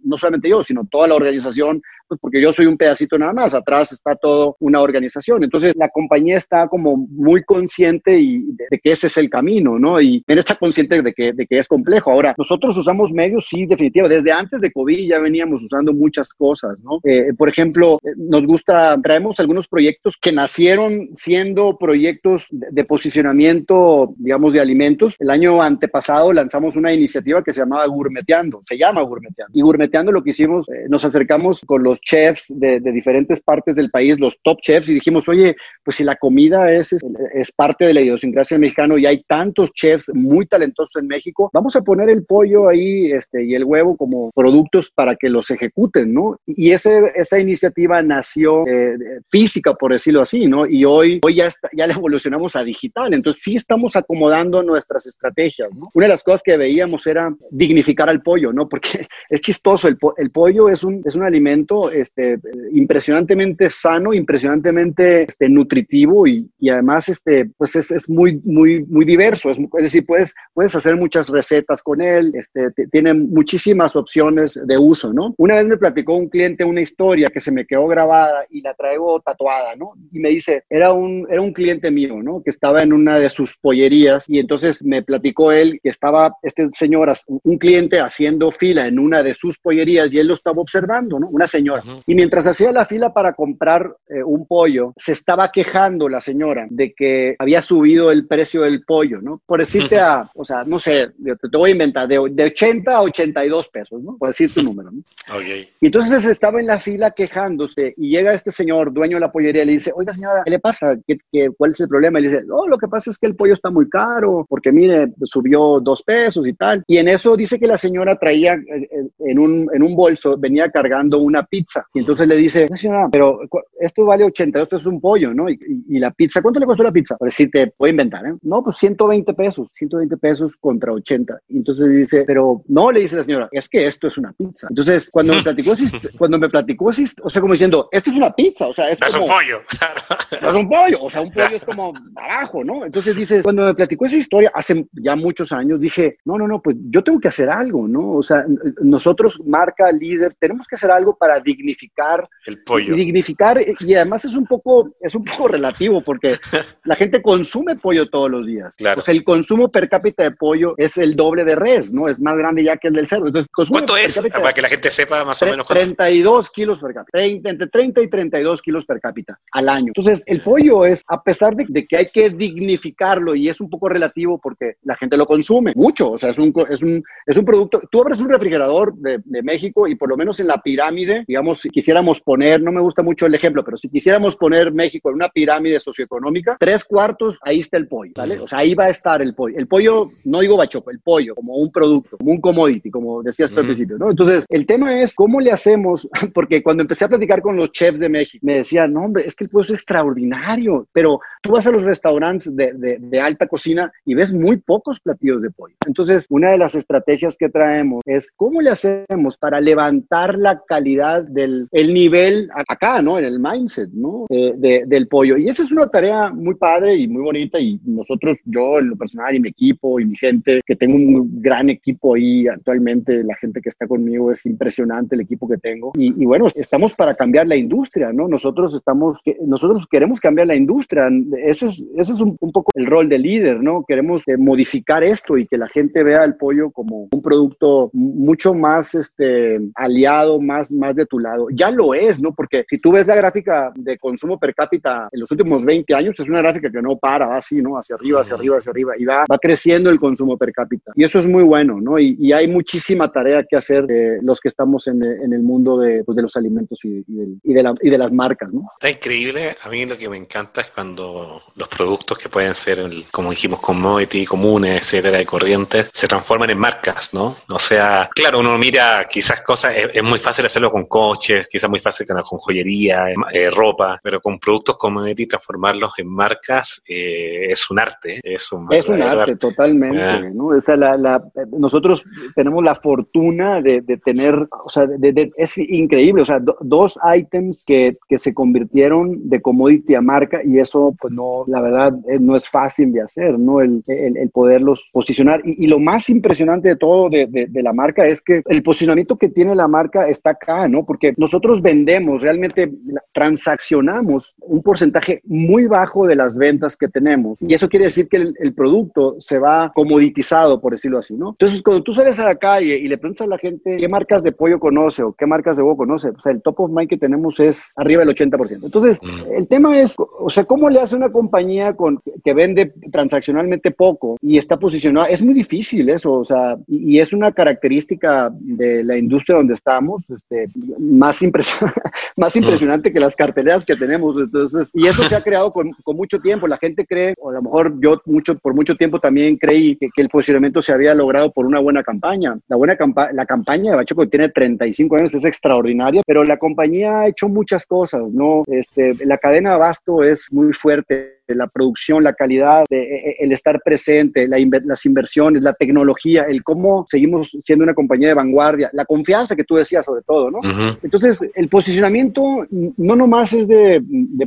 no solamente yo, sino toda la organización, pues porque yo soy un pedacito nada más, atrás está toda una organización. Entonces la compañía está como muy consciente y de, que ese es el camino, ¿no? Y está consciente de que, de que es complejo. Ahora, nosotros usamos medios, sí, definitivo. Desde antes de COVID ya veníamos usando muchas cosas, ¿no? Eh, por ejemplo, eh, nos gusta, traemos algunos proyectos que nacieron siendo proyectos de, posicionamiento, digamos, de alimentos. El año antepasado lanzamos una iniciativa que se llamaba Gourmeteando, se llama Gourmeteando. Y Gourmeteando lo que hicimos, eh, nos acercamos con los chefs de, diferentes partes del país, los top chefs, y dijimos, oye, pues si la comida es, es, parte de la idiosincrasia mexicana y hay tantos chefs muy talentosos en México, vamos a poner el pollo ahí este, y el huevo como productos para que los ejecuten, ¿no? Y ese, esa iniciativa nació eh, física, por decirlo así, ¿no? Y hoy, hoy ya, está, ya la evolucionamos a digital, entonces sí estamos acomodando nuestras estrategias, ¿no? Una de las cosas que veíamos era dignificar al pollo, ¿no? Porque [laughs] es chistoso, el, el pollo es un, es un alimento este, impresionantemente sano, impresionantemente este, nutritivo y, y además este, pues es, es, muy, muy, muy diverso. Es, decir, puedes, puedes hacer muchas recetas con él, este, tiene muchísimas opciones de uso, ¿no? Una vez me platicó un cliente una historia que se me quedó grabada y la traigo tatuada, ¿no? Y me dice, era un, era un cliente mío, ¿no? Que estaba en una de sus pollerías y entonces me platicó él que estaba este señor, un cliente haciendo fila en una de sus pollerías y él lo estaba observando, ¿no? Una señora y mientras hacía la fila para comprar eh, un pollo, se estaba quejando la señora de que había subido el precio del pollo, ¿no? Por decirte a, o sea, no sé, te, voy a inventar, de, de, 80 a 82 pesos, ¿no? Por decir tu número, ¿no?
Okay.
Y entonces estaba en la fila quejándose y llega este señor, dueño de la pollería, y le dice, oiga señora, ¿qué le pasa? ¿Qué, qué, cuál es el problema? Y le dice, no, lo que pasa es que el pollo está muy caro, porque mire, subió dos pesos y tal. Y en eso dice que la señora traía eh, eh, en un, en un bolso, venía cargando una pizza y entonces le dice, señora, pero esto vale 82 pesos un pollo, ¿no? Y, la pizza, ¿cuánto le costó la pizza? Pues si te puedo inventar, ¿eh? No, pues 120 pesos, 120 pesos contra 80. Y entonces dice, pero no, le dice la señora, es que esto es una pizza. Entonces, cuando me platicó, cuando me platicó, o sea, como diciendo, esto es una pizza, o sea, es,
como,
un
pollo. [laughs]
es un pollo, o sea, un pollo es como abajo, ¿no? Entonces dices, cuando me platicó esa historia hace ya muchos años, dije, no, no, no, pues yo tengo que hacer algo, ¿no? O sea, nosotros, marca, líder, tenemos que hacer algo para dignificar
el pollo.
Y dignificar, y además es un poco, es un poco relativo porque [laughs] la gente consume pollo todos los días.
Claro.
O sea, el consumo per cápita de pollo es el doble de res, ¿no? Es más grande ya que el del cerdo. Entonces,
¿Cuánto es? Para que la gente sepa más o menos
cuánto. 32 kilos per cápita. entre 30 y 32 kilos per cápita al año. Entonces, el pollo es, a pesar de, de, que hay que dignificarlo y es un poco relativo porque la gente lo consume mucho. O sea, es un, es un, es un producto. Tú abres un refrigerador de, de México y por lo menos en la pirámide, digamos, si quisiéramos poner, no me gusta mucho el ejemplo, pero si quisiéramos poner México en una pirámide socioeconómica, tres cuartos, ahí está el pollo, ¿vale? O sea, ahí va a estar el pollo. El pollo, no digo bachoco, el pollo como un producto, como un commodity, como decías tú al principio, ¿no? Entonces, el tema es cómo le hacemos, [laughs] porque cuando empecé a platicar con los chefs de México, me decían, no, hombre, es que el pollo es extraordinario, pero tú vas a los restaurantes de, de, de alta cocina y ves muy pocos platillos de pollo. Entonces, una de las estrategias que traemos es cómo le hacemos para levantar la calidad del el nivel acá, ¿no? En el mindset, ¿no? Eh, del pollo. Y esa es una tarea muy padre y muy bonita y nosotros, yo en lo personal y mi equipo y mi gente, que tengo un gran equipo ahí actualmente, la gente que está conmigo es impresionante el equipo que tengo. Y, bueno, estamos para cambiar la industria, ¿no? Nosotros estamos, nosotros queremos cambiar la industria. Ese es, ese es un, poco el rol de líder, ¿no? Queremos eh, modificar esto y que la gente vea el pollo como un producto mucho más este, aliado, más, más de tu lado. Ya lo es, ¿no? Porque si tú ves la gráfica de consumo per cápita en los últimos 20 años, es una gráfica que no para, va así, ¿no? Hacia arriba, hacia arriba, hacia arriba, y va, va creciendo el consumo per cápita. Y eso es muy bueno, ¿no? Y, y hay muchísima tarea que hacer eh, los que estamos en, en el mundo de, pues, de los alimentos y, y, de la, y, de las marcas, ¿no?
Está increíble. A mí lo que me encanta es cuando los productos que pueden ser, como dijimos, commodity, comunes, etcétera, de corrientes, se transforman en marcas, ¿no? O sea, claro, uno mira quizás cosas, es, muy fácil hacerlo con coches, quizás muy fácil con joyería, eh, ropa, pero con productos commodity transformarlos en marcas eh, es un arte,
es un, es un arte, totalmente, ah. ¿no? O sea, la, la, nosotros tenemos la fortuna de, de tener, o sea, de, es increíble, o sea, dos items que, que se convirtieron de commodity a marca y eso, pues no, la verdad, eh, no es fácil de hacer, ¿no? El, el, el poderlos posicionar. Y, y, lo más impresionante de todo de, de, la marca es que el posicionamiento que tiene la marca está acá, ¿no? Porque nosotros vendemos, realmente transaccionamos un porcentaje muy bajo de las ventas que tenemos. Y eso quiere decir que el, el producto se va comoditizado, por decirlo así, ¿no? Entonces, cuando tú sales a la calle y le preguntas a la gente qué marcas de pollo conoce o qué marcas de huevo conoce, pues el top of mind que tenemos es arriba del 80%. Entonces, mm. el tema es, o sea, ¿cómo le hace una compañía con, que vende transaccionalmente poco y está posicionada? Es muy difícil eso, o sea, y, es una característica de la industria donde estamos, este, más, [laughs] más impresionante que las carteleras que tenemos. Entonces, y eso se ha creado con, con, mucho tiempo. La gente cree, o a lo mejor yo mucho, por mucho tiempo también creí que, que el posicionamiento se había logrado por una buena campaña. La buena campa la campaña de Bachoco tiene 35 años, es extraordinaria, pero la compañía ha hecho muchas cosas, ¿no? Este, la cadena de abasto es muy fuerte la producción, la calidad, e, e, el estar presente, las inversiones, la tecnología, el cómo seguimos siendo una compañía de vanguardia, la confianza que tú decías sobre todo, ¿no? Entonces, el posicionamiento no nomás es de,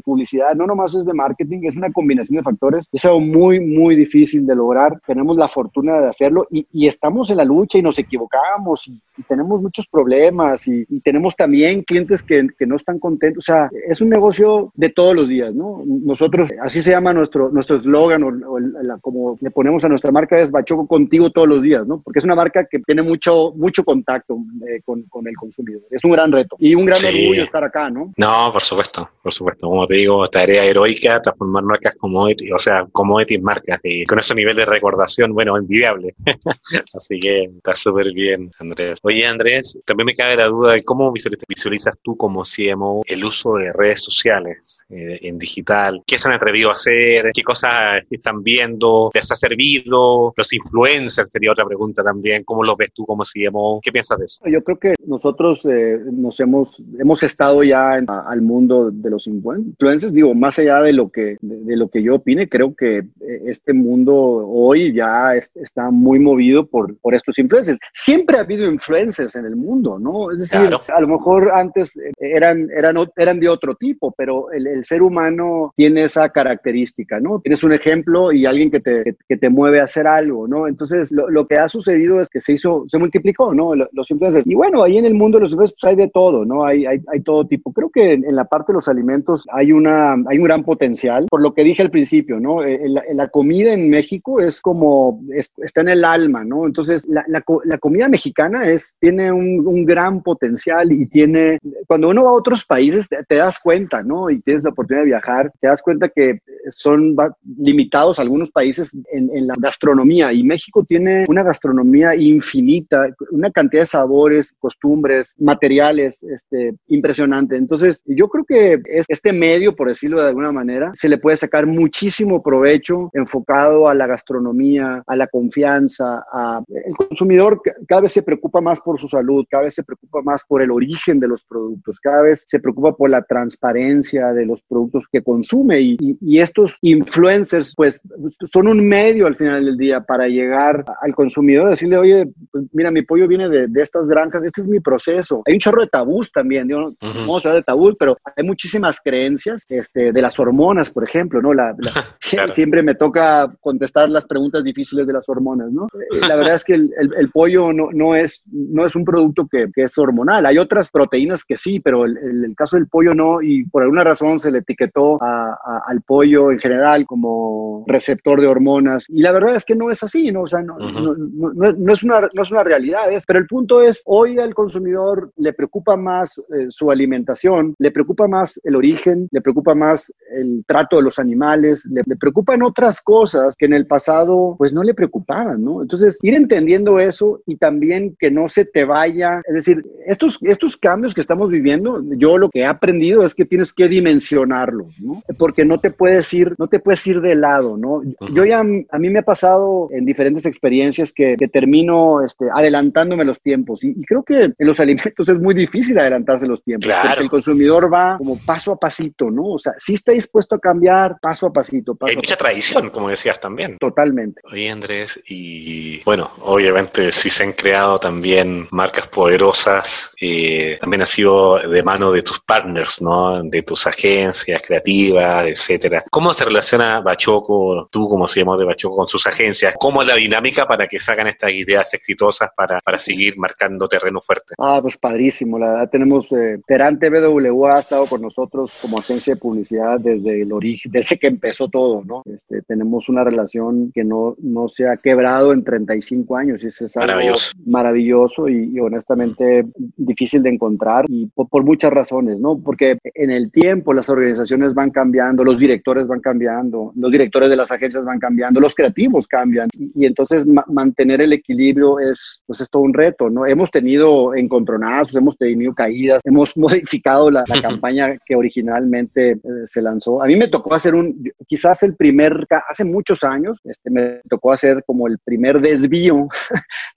publicidad, no nomás es de marketing, es una combinación de factores, es algo muy, muy difícil de lograr, tenemos la fortuna de hacerlo y, estamos en la lucha y nos equivocamos y, tenemos muchos problemas y, tenemos también clientes que, que no están contentos, o sea, es un negocio de todos los días, ¿no? Nosotros, así se llama nuestro nuestro eslogan o, como le ponemos a nuestra marca es Bachoco contigo todos los días, ¿no? Porque es una marca que tiene mucho mucho contacto eh, con, con, el consumidor. Es un gran reto y un gran orgullo estar acá, ¿no?
No, por supuesto, por supuesto. Como te digo, tarea heroica transformar marcas como o sea, commodities marcas y con ese nivel de recordación, bueno, envidiable. [laughs] Así que está súper bien, Andrés. Oye, Andrés, también me cabe la duda de cómo visualizas tú como CMO el uso de redes sociales eh, en digital. ¿Qué se han atrevido a hacer, qué cosas están viendo, te has servido, los influencers sería otra pregunta también, ¿cómo los ves tú como CMO? ¿Qué piensas de eso?
Yo creo que nosotros eh, nos hemos, hemos estado ya al mundo de los influencers, digo, más allá de lo que, de, lo que yo opine, creo que eh, este mundo hoy ya está muy movido por, por estos influencers. Siempre ha habido influencers en el mundo, ¿no? Es decir, a lo mejor antes eran, eran, eran de otro tipo, pero el, el ser humano tiene esa característica ¿no? Tienes un ejemplo y alguien que te, que te mueve a hacer algo, ¿no? Entonces, lo, lo, que ha sucedido es que se hizo, se multiplicó, ¿no? Los influencers. Y bueno, ahí en el mundo de los influencers pues, hay de todo, ¿no? Hay, hay, hay todo tipo. Creo que en, la parte de los alimentos hay, una, hay un gran potencial, por lo que dije al principio, ¿no? Eh, la, la comida en México es como, está en el alma, ¿no? Entonces, la, la, la comida mexicana es, tiene un, un, gran potencial y tiene, cuando uno va a otros países, te, te das cuenta, ¿no? Y tienes la oportunidad de viajar, te das cuenta que son limitados algunos países en, la gastronomía y México tiene una gastronomía infinita, una cantidad de sabores, costumbres, materiales este, impresionante. Entonces, yo creo que este medio, por decirlo de alguna manera, se le puede sacar muchísimo provecho enfocado a la gastronomía, a la confianza, a el consumidor cada vez se preocupa más por su salud, cada vez se preocupa más por el origen de los productos, cada vez se preocupa por la transparencia de los productos que consume y, y, y estos influencers, pues son un medio al final del día para llegar al consumidor, decirle, oye, pues, mira, mi pollo viene de, de, estas granjas, este es mi proceso. Hay un chorro de tabús también, ¿no? Uh -huh. vamos a hablar de tabús, pero hay muchísimas creencias este, de las hormonas, por ejemplo, ¿no? La, la, [laughs] [laughs] claro. Siempre me toca contestar las preguntas difíciles de las hormonas, ¿no? Eh, la verdad es que el, el, el pollo no, no, es, no es un producto que, que, es hormonal. Hay otras proteínas que sí, pero el, el, caso del pollo no, y por alguna razón se le etiquetó a, a, al pollo en general como receptor de hormonas. Y la verdad es que no es así, ¿no? O sea, no, uh -huh. no, no, no, es, una, no es una realidad, es, pero el punto es, hoy al consumidor le preocupa más eh, su alimentación, le preocupa más el origen, le preocupa más el trato de los animales, le, le preocupan otras cosas que en el pasado pues no le preocupaban, ¿no? Entonces, ir entendiendo eso y también que no se te vaya, es decir, estos, estos cambios que estamos viviendo, yo lo que he aprendido es que tienes que dimensionarlos, ¿no? Porque no te puedes ir, no te puedes ir de lado, ¿no? Uh -huh. Yo ya, a mí me ha pasado en diferentes experiencias que, que termino este, adelantándome los tiempos y, y, creo que en los [laughs] alimentos es muy difícil adelantarse los tiempos,
claro.
porque el consumidor va como paso a pasito, ¿no? O sea, sí está dispuesto a cambiar paso a pasito. Paso
Hay mucha tradición, como decías también.
Totalmente.
Oye, Andrés, y bueno, obviamente sí se han creado también marcas poderosas, eh, también ha sido de mano de tus partners, ¿no? De tus agencias creativas, etcétera. ¿Cómo se relaciona Bachoco, tú como se llamó de Bachoco, con sus agencias? ¿Cómo es la dinámica para que salgan estas ideas exitosas para, para seguir marcando terreno fuerte?
Ah, pues padrísimo, la verdad tenemos, eh, Terante BW ha estado con nosotros como agencia de publicidad desde el origen, desde que empezó todo, ¿no? Este, tenemos una relación que no, no se ha quebrado en 35 años y eso es algo maravilloso, maravilloso y, y honestamente difícil de encontrar y por, por, muchas razones, ¿no? Porque en el tiempo las organizaciones van cambiando, los directores van cambiando, los directores de las agencias van cambiando, los creativos cambian y, y entonces ma mantener el equilibrio es, pues es todo un reto, ¿no? Hemos tenido encontronazos, hemos tenido caídas, hemos [laughs] modificado la, la [laughs] campaña que originalmente eh, se lanzó. A mí me tocó hacer un, quizás el primer, hace muchos años, este, me tocó hacer como el primer desvío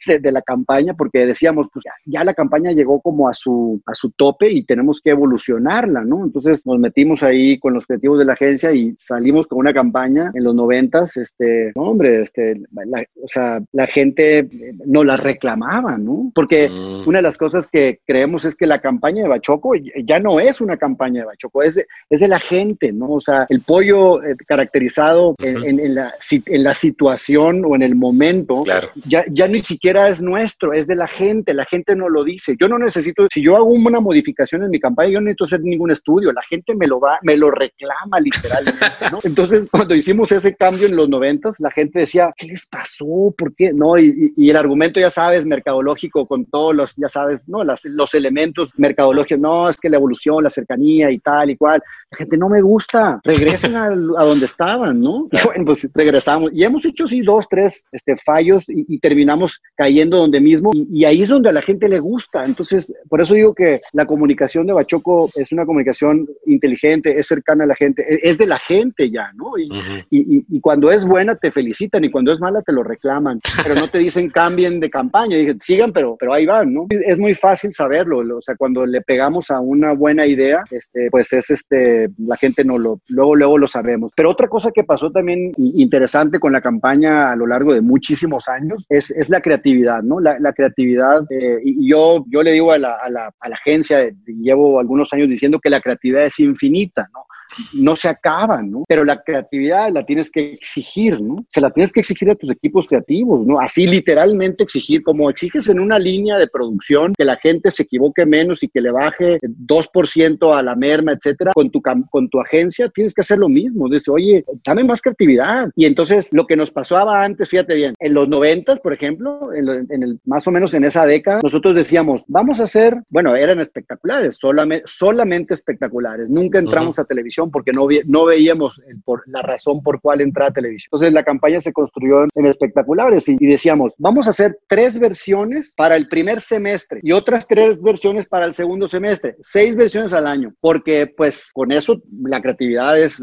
de, la campaña porque decíamos, pues ya, ya, la campaña llegó como a su, a su tope y tenemos que evolucionarla, ¿no? Entonces nos metimos ahí con los creativos de la agencia y salimos con una campaña en los noventas, este, no, hombre, este, la, o sea, la gente no la reclamaba, ¿no? Porque mm. una de las cosas que creemos es que la campaña de Bachoco ya no es una campaña de Bachoco, es de, es de la gente, ¿no? O sea, el pollo eh, caracterizado uh -huh. en, en, en, la, en la situación o en el momento,
claro.
ya, ya ni siquiera es nuestro, es de la gente, la gente no lo dice. Yo no necesito, si yo hago una modificación en mi campaña, yo no necesito hacer ningún estudio, la gente me lo va, me lo reclama literalmente, ¿no? [laughs] Entonces, cuando hicimos ese cambio en los noventas, la gente decía, ¿qué les pasó? ¿Por qué? No, y, y, el argumento, ya sabes, mercadológico, con todos los, ya sabes, ¿no? Las, los elementos mercadológicos, no, es que la evolución, la cercanía y tal y cual. La gente no me gusta, regresen a, a, donde estaban, ¿no? Y bueno, pues regresamos. Y hemos hecho sí dos, tres este, fallos y, y terminamos cayendo donde mismo. Y, y, ahí es donde a la gente le gusta. Entonces, por eso digo que la comunicación de Bachoco es una comunicación inteligente, es cercana a la gente, es, es de la gente ya, ¿no? Y, uh -huh. y, cuando es buena te felicitan y cuando es mala te lo reclaman, [laughs] pero no te dicen cambien de campaña. Y dije, sigan, pero, pero ahí van, ¿no? Es muy fácil saberlo. O sea, cuando le pegamos a una buena idea, este, pues es este, la gente no lo, luego, luego lo sabemos. Pero otra cosa que pasó también interesante con la campaña a lo largo de muchísimos años es, es la creatividad, ¿no? La, la creatividad, eh, y yo, yo le digo a la, a la, a la agencia, llevo algunos años diciendo que la creatividad es infinita, ¿no? No se acaban, ¿no? Pero la creatividad la tienes que exigir, ¿no? Se la tienes que exigir a tus equipos creativos, ¿no? Así literalmente exigir, como exiges en una línea de producción que la gente se equivoque menos y que le baje 2% a la merma, etcétera, con tu, con tu agencia tienes que hacer lo mismo. Dice, oye, dame más creatividad. Y entonces lo que nos pasaba antes, fíjate bien, en los noventas, por ejemplo, en, lo, en el, más o menos en esa década, nosotros decíamos, vamos a hacer, bueno, eran espectaculares, solamente, solamente espectaculares. Nunca entramos uh -huh. a televisión porque no, no veíamos el, por, la razón por cuál entrar a televisión. Entonces la campaña se construyó en, en espectaculares y, y, decíamos, vamos a hacer tres versiones para el primer semestre y otras tres versiones para el segundo semestre, seis versiones al año, porque pues con eso la creatividad es,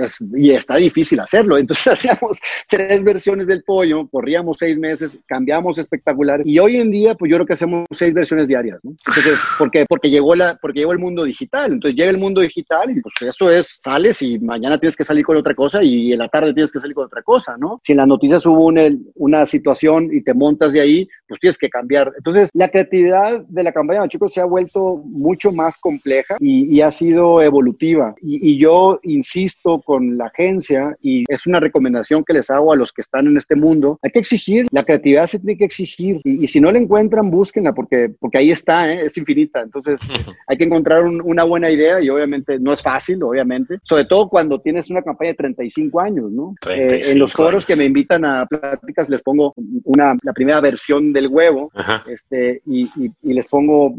es y está difícil hacerlo. Entonces [laughs] hacíamos tres versiones del pollo, corríamos seis meses, cambiamos espectacular y hoy en día pues yo creo que hacemos seis versiones diarias, ¿no? Entonces, ¿por qué? Porque llegó, la, porque llegó el mundo digital, entonces llega el mundo digital y pues eso es, sales y mañana tienes que salir con otra cosa y en la tarde tienes que salir con otra cosa, ¿no? Si en las noticias hubo una, una situación y te montas de ahí, pues tienes que cambiar. Entonces, la creatividad de la campaña de chicos se ha vuelto mucho más compleja y, ha sido evolutiva. Y, y, yo insisto con la agencia y es una recomendación que les hago a los que están en este mundo, hay que exigir, la creatividad se tiene que exigir y, si no la encuentran, búsquenla porque, porque ahí está, ¿eh? es infinita. Entonces, [laughs] hay que encontrar una buena idea y obviamente no es fácil, obviamente, sobre todo cuando tienes una campaña de 35 años, ¿no? Eh, en los foros que me invitan a pláticas les pongo una, la primera versión del huevo este, y, y, les pongo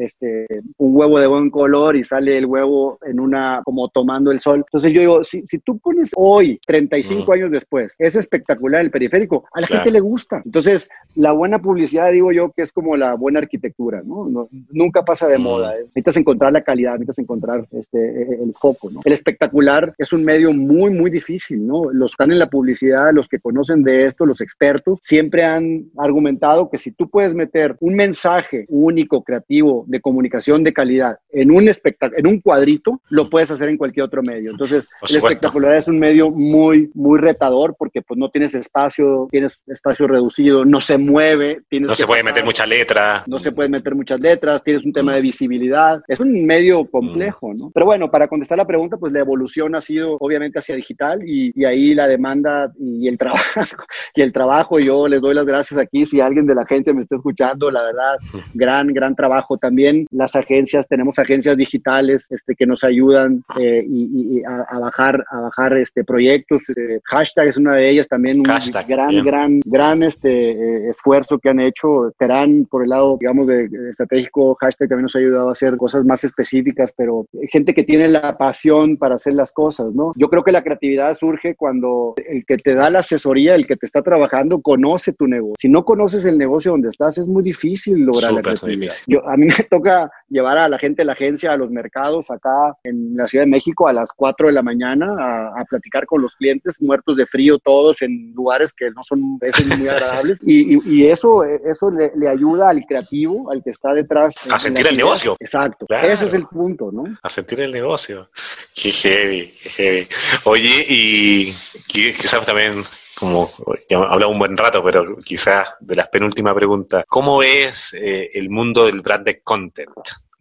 este, un huevo de buen color y sale el huevo en una, como tomando el sol. Entonces yo digo, si, si tú pones hoy, 35 años después, es espectacular el periférico, a la gente le gusta. Entonces, la buena publicidad, digo yo, que es como la buena arquitectura, ¿no? nunca pasa de moda. ¿eh? Necesitas encontrar la calidad, necesitas encontrar este, e, e, el foco, ¿no? El espectacular es un medio muy, muy difícil, ¿no? Los que están en la publicidad, los que conocen de esto, los expertos, siempre han argumentado que si tú puedes meter un mensaje único, creativo, de comunicación de calidad en un, en un cuadrito, lo puedes hacer en cualquier otro medio. Entonces, el espectacular es un medio muy, muy retador porque pues no tienes espacio, tienes espacio reducido, no se mueve, tienes
no se puede meter mucha letra.
No se puede meter muchas letras, tienes un tema de visibilidad. Es un medio complejo, ¿no? Pero bueno, para contestar la pregunta, pues la evolución ha sido obviamente hacia digital y, y ahí la demanda y el trabajo, [laughs] y el trabajo, yo les doy las gracias aquí si alguien de la agencia me está escuchando, la verdad, [laughs] gran, gran trabajo también. Las agencias, tenemos agencias digitales este, que nos ayudan eh, y, a, bajar, a bajar este, proyectos. Eh, hashtag es una de ellas también, un gran, gran, gran este, eh, esfuerzo que han hecho. Terán, por el lado, digamos, de, estratégico, hashtag también nos ha ayudado a hacer cosas más específicas, pero gente que tiene la pasión para hacer las cosas, ¿no? Yo creo que la creatividad surge cuando el que te da la asesoría, el que te está trabajando, conoce tu negocio. Si no conoces el negocio donde estás, es muy difícil lograr la creatividad. Yo, a mí [laughs] me toca llevar a la gente de la agencia a los mercados acá en la Ciudad de México a las 4 de la mañana a, platicar con los clientes muertos de frío todos en lugares que no son veces muy [laughs] agradables y, y, eso, eso le, le, ayuda al creativo, al que está detrás.
A sentir el negocio.
Exacto, ese es el punto, ¿no?
A sentir el negocio. Qué heavy, qué heavy. Oye, y quizás también como ya hablado un buen rato, pero quizás de las penúltimas preguntas, ¿cómo ves eh, el mundo del branded content?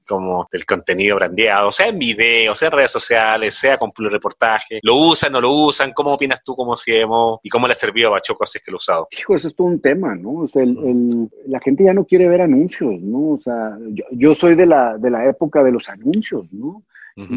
como del contenido brandeado, sea en video, sea en redes sociales, sea con reportaje, ¿lo usan, no lo usan? ¿Cómo opinas tú como CMO y cómo le ha servido a Bachoco así es que lo ha usado?
Hijo, eso es todo un tema, ¿no? O sea, el, la gente ya no quiere ver anuncios, ¿no? O sea, yo, yo soy de la, de la época de los anuncios, ¿no?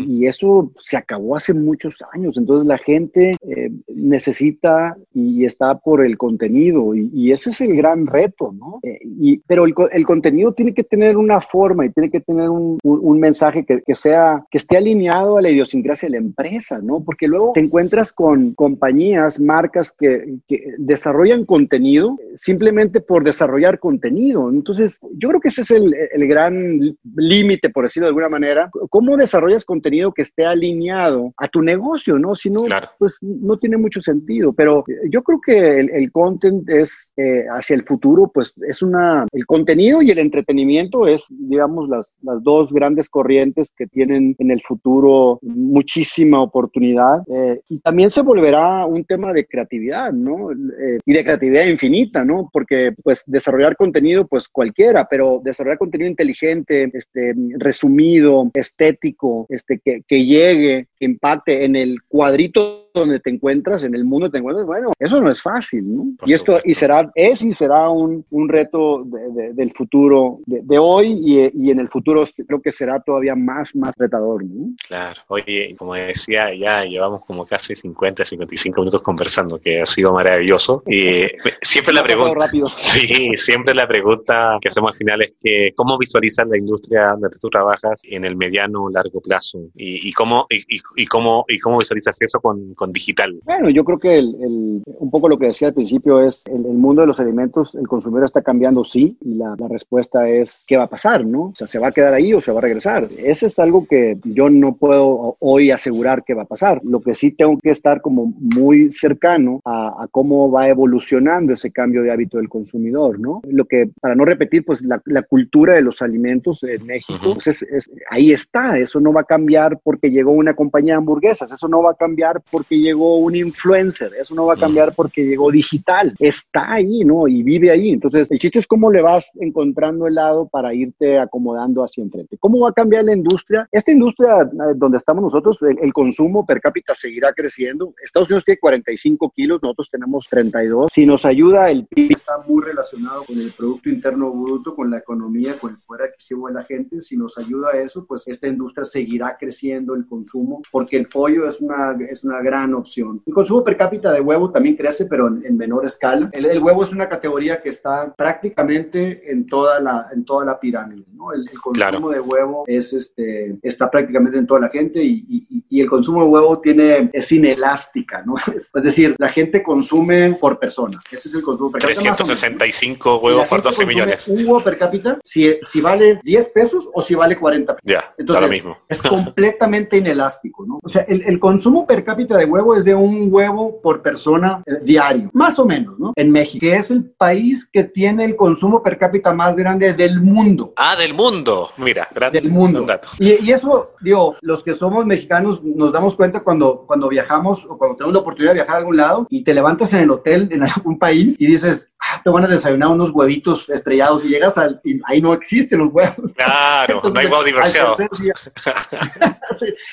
Y eso se acabó hace muchos años. Entonces la gente eh, necesita y está por el contenido y, ese es el gran reto, ¿no? Eh, y, pero el, el, contenido tiene que tener una forma y tiene que tener un, un, mensaje que, que, sea, que esté alineado a la idiosincrasia de la empresa, ¿no? Porque luego te encuentras con compañías, marcas que, que desarrollan contenido simplemente por desarrollar contenido. Entonces yo creo que ese es el, el gran límite, por decirlo de alguna manera. ¿Cómo desarrollas contenido que esté alineado a tu negocio, ¿no? Si no, pues no tiene mucho sentido. Pero yo creo que el, content es eh, hacia el futuro, pues es una, el contenido y el entretenimiento es, digamos, las, las dos grandes corrientes que tienen en el futuro muchísima oportunidad. Eh, y también se volverá un tema de creatividad, ¿no? Eh, y de creatividad infinita, ¿no? Porque pues desarrollar contenido, pues cualquiera, pero desarrollar contenido inteligente, este, resumido, estético, este, que, que llegue, impacte en el cuadrito donde te encuentras, en el mundo te encuentras, bueno, eso no es fácil, ¿no? y esto y será, es y será un, un reto del futuro de, hoy y, y, en el futuro creo que será todavía más, más retador, ¿no?
Claro, oye, como decía, ya llevamos como casi 50, 55 minutos conversando, que ha sido maravilloso. Y [laughs] siempre la pregunta, [laughs] sí, siempre la pregunta que hacemos al final es que, ¿cómo visualizas la industria donde tú trabajas en el mediano o largo plazo? Y, y cómo, y, y, cómo, y cómo visualizas eso con digital?
Bueno, yo creo que el, un poco lo que decía al principio es el, el, mundo de los alimentos, el consumidor está cambiando, sí, y la, la, respuesta es ¿qué va a pasar? ¿no? O sea, ¿se va a quedar ahí o se va a regresar? Ese es algo que yo no puedo hoy asegurar que va a pasar. Lo que sí tengo que estar como muy cercano a, a cómo va evolucionando ese cambio de hábito del consumidor, ¿no? Lo que, para no repetir, pues la, la cultura de los alimentos en México, pues es, es, ahí está, eso no va a cambiar porque llegó una compañía compañía de hamburguesas. Eso no va a cambiar porque llegó un influencer, eso no va a cambiar porque llegó digital. Está ahí, ¿no? Y vive ahí. Entonces, el chiste es cómo le vas encontrando el lado para irte acomodando hacia enfrente. ¿Cómo va a cambiar la industria? Esta industria eh, donde estamos nosotros, el, consumo per cápita seguirá creciendo. Estados Unidos tiene 45 kilos, nosotros tenemos 32. Si nos ayuda, el PIB está muy relacionado con el Producto Interno Bruto, con la economía, con el poder adquisitivo de la gente. Si nos ayuda eso, pues esta industria seguirá creciendo el consumo, porque el pollo es una, es una gran opción. El consumo per cápita de huevo también crece, pero en, menor escala. El, huevo es una categoría que está prácticamente en toda la, en toda la pirámide. ¿no? El, consumo de huevo es, este, está prácticamente en toda la gente y, y, y el consumo de huevo tiene, es inelástica. ¿no? [laughs] Es decir, la gente consume por persona. Ese es el consumo
per cápita. 365 huevos por 12 millones.
Un huevo per cápita, si, si vale 10 pesos o si vale 40 pesos.
Ya, Entonces, lo mismo.
es [laughs] completamente inelástico, ¿no? O sea, el, el, consumo per cápita de huevo es de un huevo por persona eh, diario, más o menos, ¿no? En México, que es el país que tiene el consumo per cápita más grande del mundo.
Ah, del mundo. Mira,
grande. Del mundo. Dato. Y, y, eso, digo, los que somos mexicanos nos damos cuenta cuando, cuando viajamos o cuando tenemos la oportunidad de viajar a algún lado y te levantas en el hotel en algún país y dices, ah, te van a desayunar unos huevitos estrellados y llegas al, y ahí no existen los huevos.
Claro, no hay huevo diversión. [laughs]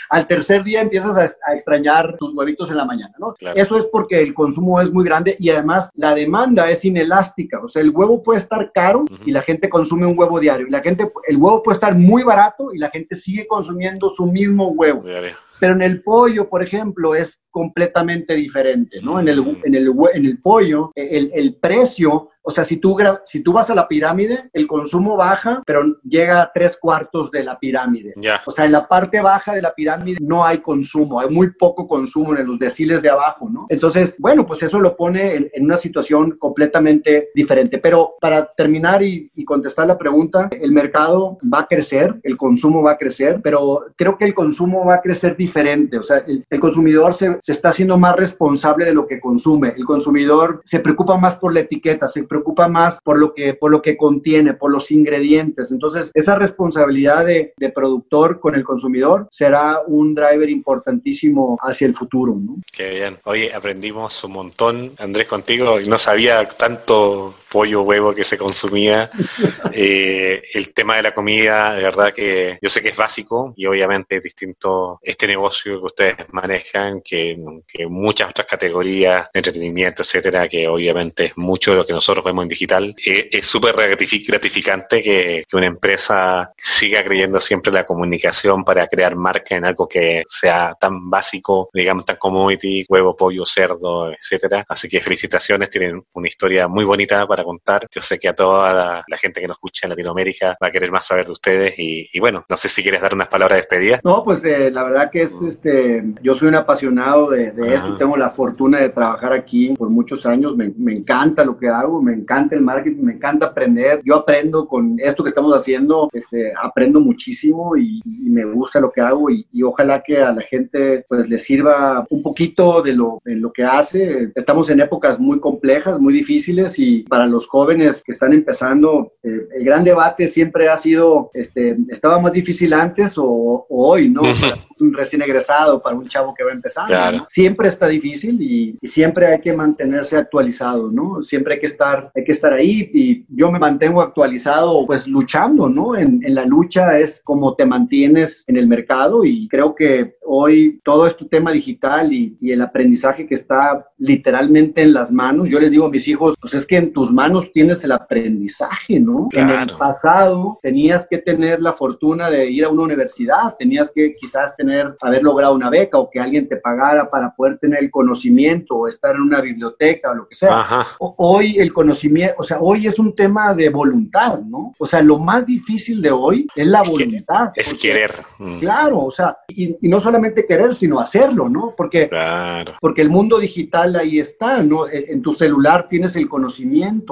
Al tercer día, empiezas a, extrañar tus huevitos en la mañana, ¿no? Eso es porque el consumo es muy grande y además la demanda es inelástica. O sea, el huevo puede estar caro y la gente consume un huevo diario. Y la gente, el huevo puede estar muy barato y la gente sigue consumiendo su mismo huevo. Pero en el pollo, por ejemplo, es completamente diferente, ¿no? En el, mm. en el, en el pollo, el, el precio o sea, si tú, si tú vas a la pirámide, el consumo baja, pero llega a tres cuartos de la pirámide. O sea, en la parte baja de la pirámide no hay consumo, hay muy poco consumo en los deciles de abajo, ¿no? Entonces, bueno, pues eso lo pone en, una situación completamente diferente. Pero para terminar y, contestar la pregunta, el mercado va a crecer, el consumo va a crecer, pero creo que el consumo va a crecer diferente. O sea, el, el consumidor se, se está haciendo más responsable de lo que consume. El consumidor se preocupa más por la etiqueta, se preocupa más por lo que, por lo que contiene, por los ingredientes. Entonces, esa responsabilidad de, productor con el consumidor será un driver importantísimo hacia el futuro.
Qué bien. Oye, aprendimos un montón, Andrés, contigo. No sabía tanto pollo, huevo que se consumía. [laughs] Eh, el tema de la comida, de verdad que yo sé que es básico y obviamente es distinto este negocio que ustedes manejan que, que muchas otras categorías de entretenimiento, etcétera, que obviamente es mucho de lo que nosotros vemos en digital. Eh, es súper gratificante que, que, una empresa siga creyendo siempre en la comunicación para crear marca en algo que sea tan básico, digamos, tan commodity, huevo, pollo, cerdo, etcétera. Así que felicitaciones, tienen una historia muy bonita para contar. Yo sé que a toda la, gente que nos escucha en Latinoamérica va a querer más saber de ustedes y, bueno, no sé si quieres dar unas palabras de despedida.
No, pues eh, la verdad que es, mm. este, yo soy un apasionado de, esto, tengo la fortuna de trabajar aquí por muchos años, me, me, encanta lo que hago, me encanta el marketing, me encanta aprender, yo aprendo con esto que estamos haciendo, este, aprendo muchísimo y, me gusta lo que hago y, ojalá que a la gente pues le sirva un poquito de lo, de lo que hace. Estamos en épocas muy complejas, muy difíciles y para los jóvenes que están empezando, eh, el gran debate siempre ha sido, este, ¿estaba más difícil antes o, hoy, no? [laughs] un recién egresado, para un chavo que va empezando. Siempre está difícil y, siempre hay que mantenerse actualizado, ¿no? Siempre hay que estar, hay que estar ahí y yo me mantengo actualizado, pues luchando, ¿no? En, en la lucha es como te mantienes en el mercado y creo que hoy todo este tema digital y, y el aprendizaje que está literalmente en las manos, yo les digo a mis hijos, pues es que en tus manos tienes el aprendizaje, ¿no? En el pasado tenías que tener la fortuna de ir a una universidad, tenías que quizás tener, haber logrado una beca o que alguien te pagara para poder tener el conocimiento o estar en una biblioteca o lo que sea. hoy el conocimiento, o sea, hoy es un tema de voluntad, ¿no? O sea, lo más difícil de hoy es la voluntad.
Es querer.
Mm. Claro, o sea, y, no solamente querer, sino hacerlo, ¿no? Porque, porque el mundo digital ahí está, ¿no? En tu celular tienes el conocimiento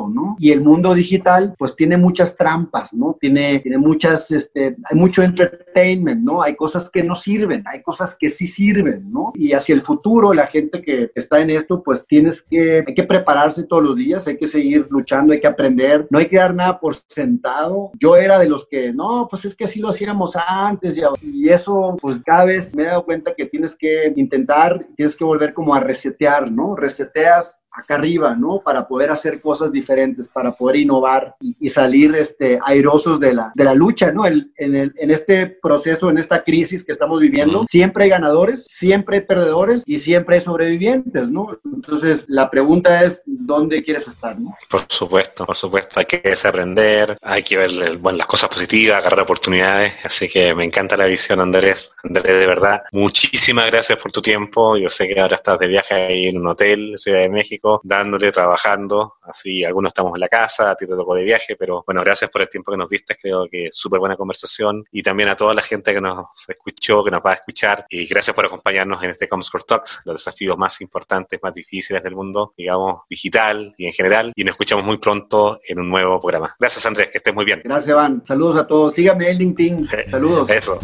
¿no? Y el mundo digital, pues tiene muchas trampas, ¿no? Tiene, tiene muchas, este, hay mucho entertainment, ¿no? Hay cosas que no sirven hay cosas que sí sirven, ¿no? Y hacia el futuro, la gente que está en esto, pues tienes que, hay que prepararse todos los días, hay que seguir luchando, hay que aprender, no hay que dar nada por sentado. Yo era de los que, no, pues es que así lo hacíamos antes y eso, pues cada vez me he dado cuenta que tienes que intentar, tienes que volver como a resetear, ¿no? Reseteas acá arriba, ¿no? Para poder hacer cosas diferentes, para poder innovar y, salir este, airosos de la, de la lucha, ¿no? El, en, el, en, este proceso, en esta crisis que estamos viviendo, siempre hay ganadores, siempre hay perdedores y siempre hay sobrevivientes, ¿no? Entonces, la pregunta es, ¿dónde quieres estar, no?
Por supuesto, por supuesto. Hay que desaprender, hay que ver bueno, las cosas positivas, agarrar oportunidades. Así que me encanta la visión, Andrés. Andrés, de verdad, muchísimas gracias por tu tiempo. Yo sé que ahora estás de viaje ahí en un hotel Ciudad de México dándole, trabajando. Así, algunos estamos en la casa, a ti te tocó de viaje, pero bueno, gracias por el tiempo que nos diste. Creo que súper buena conversación. Y también a toda la gente que nos escuchó, que nos va a escuchar. Y gracias por acompañarnos en este Comscore Talks, los desafíos más importantes, más difíciles del mundo, digamos, digital y en general. Y nos escuchamos muy pronto en un nuevo programa. Gracias, Andrés, que estés muy bien.
Gracias, Van. Saludos a todos. Síganme en LinkedIn. [laughs] Saludos.
Eso.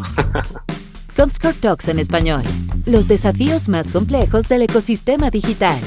Comscore Talks en español. Los desafíos más complejos del ecosistema digital.